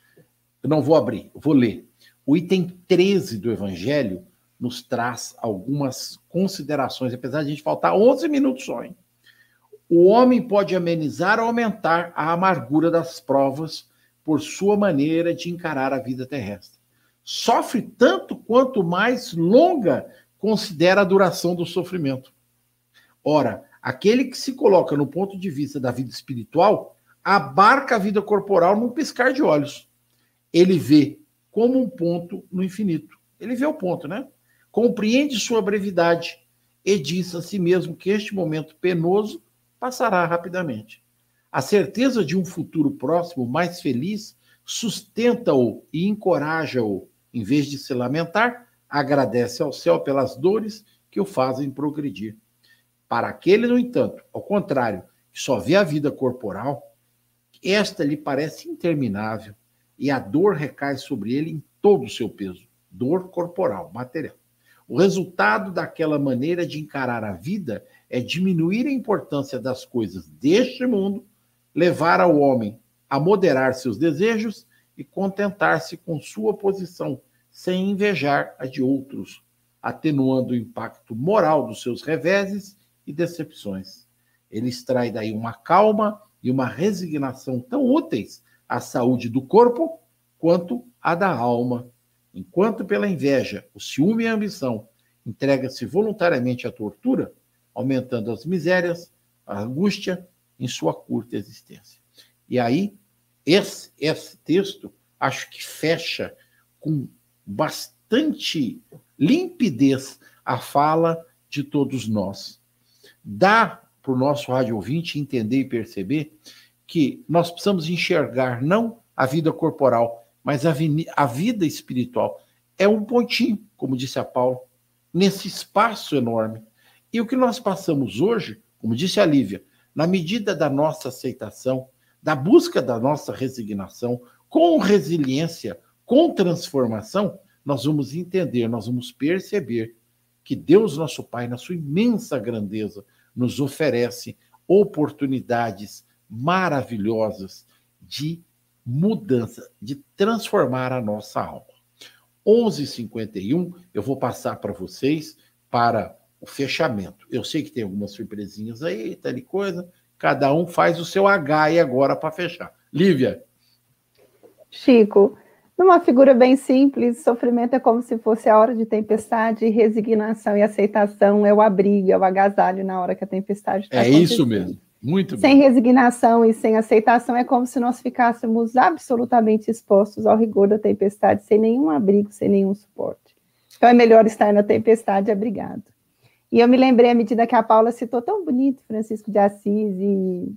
Eu não vou abrir, vou ler. O item 13 do Evangelho nos traz algumas considerações, apesar de a gente faltar 11 minutos só, hein? O homem pode amenizar ou aumentar a amargura das provas por sua maneira de encarar a vida terrestre. Sofre tanto quanto mais longa considera a duração do sofrimento. Ora, aquele que se coloca no ponto de vista da vida espiritual abarca a vida corporal num piscar de olhos. Ele vê como um ponto no infinito. Ele vê o ponto, né? Compreende sua brevidade e diz a si mesmo que este momento penoso passará rapidamente. A certeza de um futuro próximo mais feliz sustenta-o e encoraja-o, em vez de se lamentar, agradece ao céu pelas dores que o fazem progredir. Para aquele, no entanto, ao contrário, que só vê a vida corporal, esta lhe parece interminável e a dor recai sobre ele em todo o seu peso dor corporal, material. O resultado daquela maneira de encarar a vida é diminuir a importância das coisas deste mundo, levar ao homem a moderar seus desejos e contentar-se com sua posição sem invejar a de outros, atenuando o impacto moral dos seus reveses e decepções. Ele extrai daí uma calma e uma resignação tão úteis à saúde do corpo quanto à da alma. Enquanto pela inveja, o ciúme e a ambição entrega-se voluntariamente à tortura, aumentando as misérias, a angústia em sua curta existência. E aí, esse, esse texto, acho que fecha com bastante limpidez a fala de todos nós. Dá para o nosso rádio ouvinte entender e perceber que nós precisamos enxergar não a vida corporal, mas a, a vida espiritual. É um pontinho, como disse a Paulo, nesse espaço enorme. E o que nós passamos hoje, como disse a Lívia, na medida da nossa aceitação, da busca da nossa resignação, com resiliência, com transformação, nós vamos entender, nós vamos perceber que Deus, nosso Pai, na sua imensa grandeza, nos oferece oportunidades maravilhosas de mudança, de transformar a nossa alma. 11h51, eu vou passar para vocês para o fechamento. Eu sei que tem algumas surpresinhas aí, tal tá coisa. Cada um faz o seu H agora para fechar. Lívia. Chico, numa figura bem simples, sofrimento é como se fosse a hora de tempestade, e resignação e aceitação é o abrigo, é o agasalho na hora que a tempestade está É isso mesmo. Muito sem bem. resignação e sem aceitação é como se nós ficássemos absolutamente expostos ao rigor da tempestade, sem nenhum abrigo, sem nenhum suporte. Então é melhor estar na tempestade abrigado. E eu me lembrei à medida que a Paula citou tão bonito Francisco de Assis e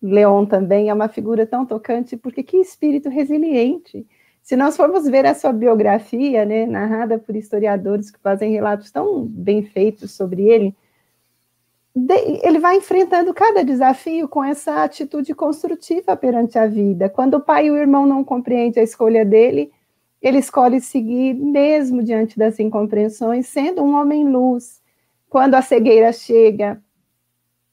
Leon também, é uma figura tão tocante, porque que espírito resiliente se nós formos ver a sua biografia, né, narrada por historiadores que fazem relatos tão bem feitos sobre ele, ele vai enfrentando cada desafio com essa atitude construtiva perante a vida. Quando o pai e o irmão não compreendem a escolha dele, ele escolhe seguir mesmo diante das incompreensões, sendo um homem luz. Quando a cegueira chega,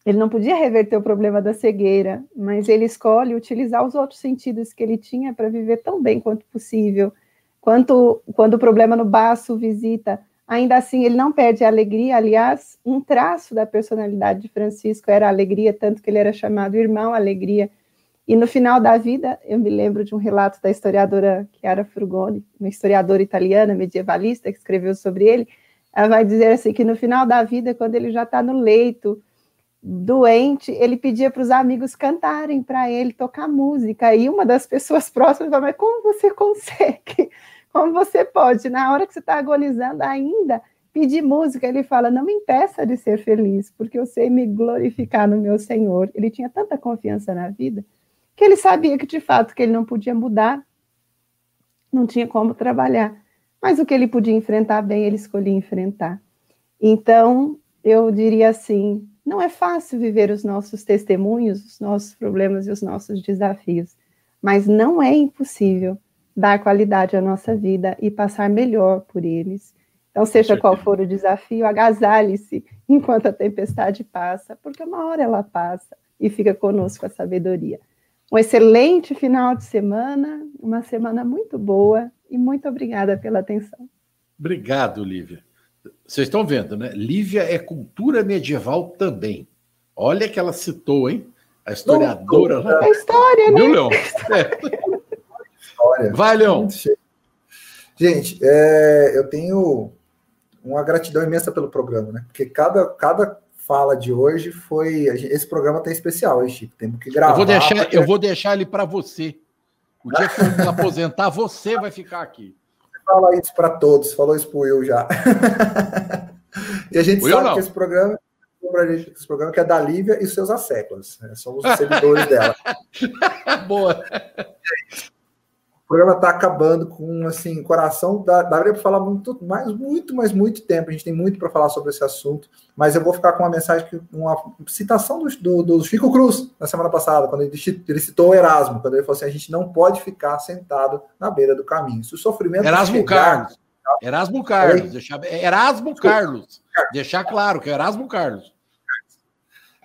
ele não podia reverter o problema da cegueira, mas ele escolhe utilizar os outros sentidos que ele tinha para viver tão bem quanto possível. Quanto, quando o problema no baço visita, ainda assim ele não perde a alegria. Aliás, um traço da personalidade de Francisco era a alegria, tanto que ele era chamado irmão alegria. E no final da vida, eu me lembro de um relato da historiadora Chiara Frugoni, uma historiadora italiana medievalista que escreveu sobre ele. Ela vai dizer assim que no final da vida, quando ele já está no leito, doente, ele pedia para os amigos cantarem para ele, tocar música. E uma das pessoas próximas falou: Mas como você consegue? Como você pode, na hora que você está agonizando, ainda pedir música? Ele fala: Não me impeça de ser feliz, porque eu sei me glorificar no meu Senhor. Ele tinha tanta confiança na vida que ele sabia que de fato que ele não podia mudar, não tinha como trabalhar. Mas o que ele podia enfrentar bem, ele escolhia enfrentar. Então, eu diria assim: não é fácil viver os nossos testemunhos, os nossos problemas e os nossos desafios, mas não é impossível dar qualidade à nossa vida e passar melhor por eles. Então, seja qual for o desafio, agasalhe-se enquanto a tempestade passa, porque uma hora ela passa e fica conosco a sabedoria. Um excelente final de semana, uma semana muito boa e muito obrigada pela atenção. Obrigado, Lívia. Vocês estão vendo, né? Lívia é cultura medieval também. Olha que ela citou, hein? A historiadora. É história, né? Viu, Leão? É. Vai, Leão. Gente, é, eu tenho uma gratidão imensa pelo programa, né? Porque cada, cada fala de hoje foi. Esse programa tem especial, hein, Chico? Temos que gravar. Eu vou deixar, porque... eu vou deixar ele para você. O dia que eu aposentar, você vai ficar aqui fala isso para todos, falou isso para o Will já. e a gente Will sabe que esse programa gente esse programa que é da Lívia e seus asseclas. Né? Somos os seguidores dela. Boa. O programa está acabando com assim, coração. Dá, daria para falar muito mais, muito, mas muito tempo. A gente tem muito para falar sobre esse assunto. Mas eu vou ficar com uma mensagem, uma citação do, do, do Chico Cruz na semana passada, quando ele, ele citou o Erasmo, quando ele falou assim: a gente não pode ficar sentado na beira do caminho. Se o sofrimento. Erasmo chegar, Carlos. Erasmo Carlos. Deixar, Erasmo Carlos. Deixar claro que é Erasmo Carlos.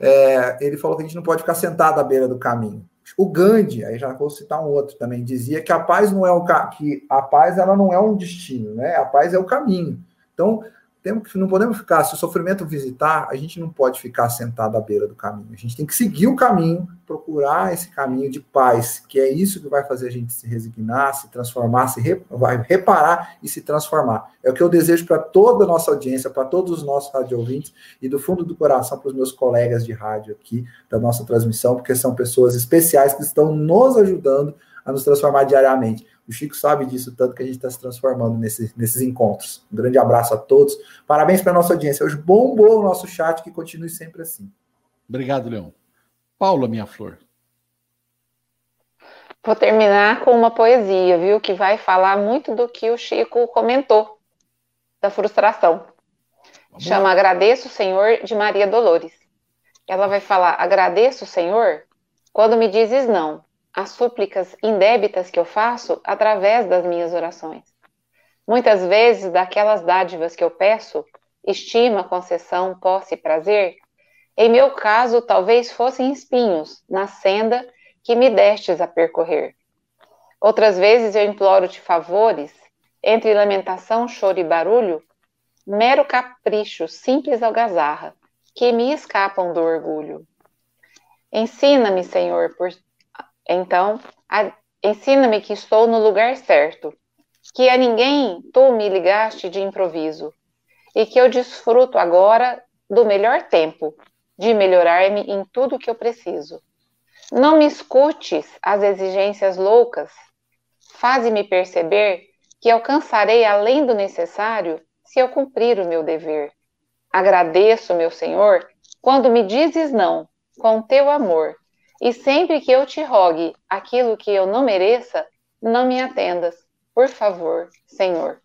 É, ele falou que a gente não pode ficar sentado à beira do caminho. O Gandhi, aí já vou citar um outro também, dizia que a paz não é o que a paz ela não é um destino, né? A paz é o caminho. Então, temos que, não podemos ficar, se o sofrimento visitar, a gente não pode ficar sentado à beira do caminho. A gente tem que seguir o caminho, procurar esse caminho de paz, que é isso que vai fazer a gente se resignar, se transformar, se re, vai reparar e se transformar. É o que eu desejo para toda a nossa audiência, para todos os nossos rádio e do fundo do coração para os meus colegas de rádio aqui da nossa transmissão, porque são pessoas especiais que estão nos ajudando a nos transformar diariamente. O Chico sabe disso, tanto que a gente está se transformando nesse, nesses encontros. Um grande abraço a todos. Parabéns para a nossa audiência. Hoje bombou o nosso chat, que continue sempre assim. Obrigado, Leão. Paula, minha flor. Vou terminar com uma poesia, viu? Que vai falar muito do que o Chico comentou, da frustração. Vamos Chama lá. Agradeço, Senhor, de Maria Dolores. Ela vai falar: Agradeço, Senhor, quando me dizes não às súplicas indébitas que eu faço através das minhas orações. Muitas vezes, daquelas dádivas que eu peço, estima, concessão, posse e prazer, em meu caso, talvez fossem espinhos na senda que me destes a percorrer. Outras vezes eu imploro-te favores, entre lamentação, choro e barulho, mero capricho, simples algazarra, que me escapam do orgulho. Ensina-me, Senhor, por... então, ensina-me que estou no lugar certo, que a ninguém tu me ligaste de improviso, e que eu desfruto agora do melhor tempo de melhorar-me em tudo que eu preciso. Não me escutes as exigências loucas, faze-me perceber que alcançarei além do necessário se eu cumprir o meu dever. Agradeço, meu Senhor, quando me dizes não, com teu amor, e sempre que eu te rogue aquilo que eu não mereça, não me atendas, por favor, Senhor.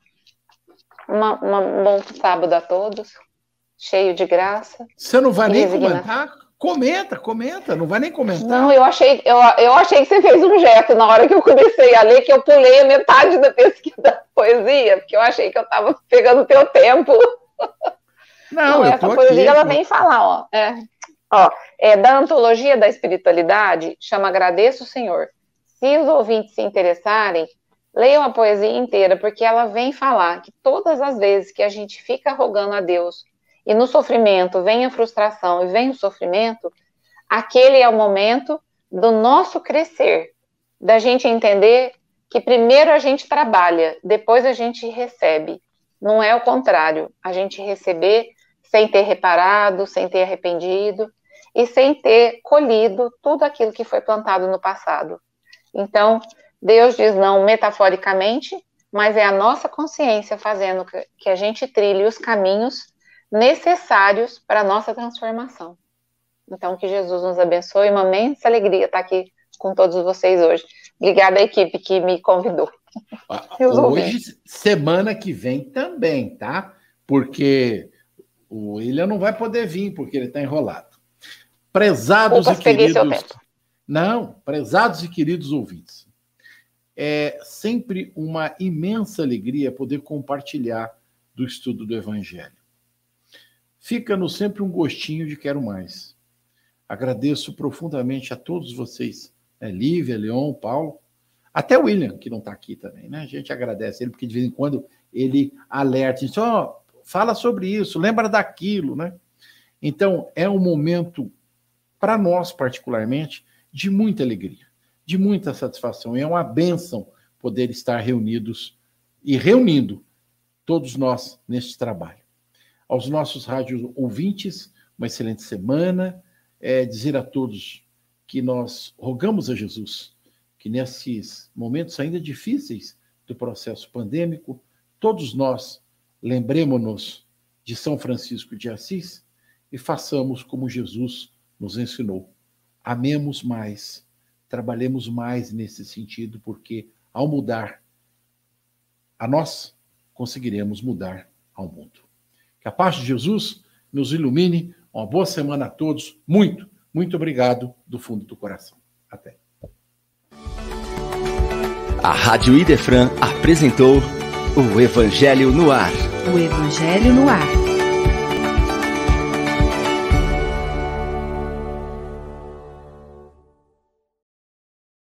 Uma, uma, um bom sábado a todos, cheio de graça. Você não vai nem comentar? Comenta, comenta, não vai nem comentar. Não, eu achei, eu, eu achei que você fez um gesto na hora que eu comecei a ler, que eu pulei a metade da pesquisa da poesia, porque eu achei que eu estava pegando o teu tempo. Não, não essa poesia aqui, ela vem falar, ó. É, ó, é da antologia da espiritualidade, chama Agradeço, Senhor. Se os ouvintes se interessarem, leiam a poesia inteira, porque ela vem falar que todas as vezes que a gente fica rogando a Deus e no sofrimento vem a frustração e vem o sofrimento, aquele é o momento do nosso crescer, da gente entender que primeiro a gente trabalha, depois a gente recebe. Não é o contrário, a gente receber sem ter reparado, sem ter arrependido e sem ter colhido tudo aquilo que foi plantado no passado. Então, Deus diz não metaforicamente, mas é a nossa consciência fazendo que a gente trilhe os caminhos necessários para a nossa transformação. Então, que Jesus nos abençoe, uma imensa alegria estar aqui com todos vocês hoje. Obrigada à equipe que me convidou. Ah, hoje, semana que vem também, tá? Porque o William não vai poder vir, porque ele está enrolado. Prezados e queridos. Não, prezados e queridos ouvintes. É sempre uma imensa alegria poder compartilhar do estudo do Evangelho fica-nos sempre um gostinho de quero mais. Agradeço profundamente a todos vocês, né? Lívia, Leon, Paulo, até o William, que não está aqui também, né? A gente agradece ele, porque de vez em quando ele alerta, diz, oh, fala sobre isso, lembra daquilo, né? Então, é um momento, para nós particularmente, de muita alegria, de muita satisfação. E é uma benção poder estar reunidos e reunindo todos nós neste trabalho aos nossos rádios ouvintes, uma excelente semana. É, dizer a todos que nós rogamos a Jesus que nesses momentos ainda difíceis do processo pandêmico, todos nós lembremos-nos de São Francisco de Assis e façamos como Jesus nos ensinou. Amemos mais, trabalhemos mais nesse sentido, porque ao mudar a nós, conseguiremos mudar ao mundo. Que a paz de Jesus nos ilumine. Uma boa semana a todos. Muito, muito obrigado do fundo do coração. Até. A Rádio Idefran apresentou o Evangelho no Ar. O Evangelho no Ar.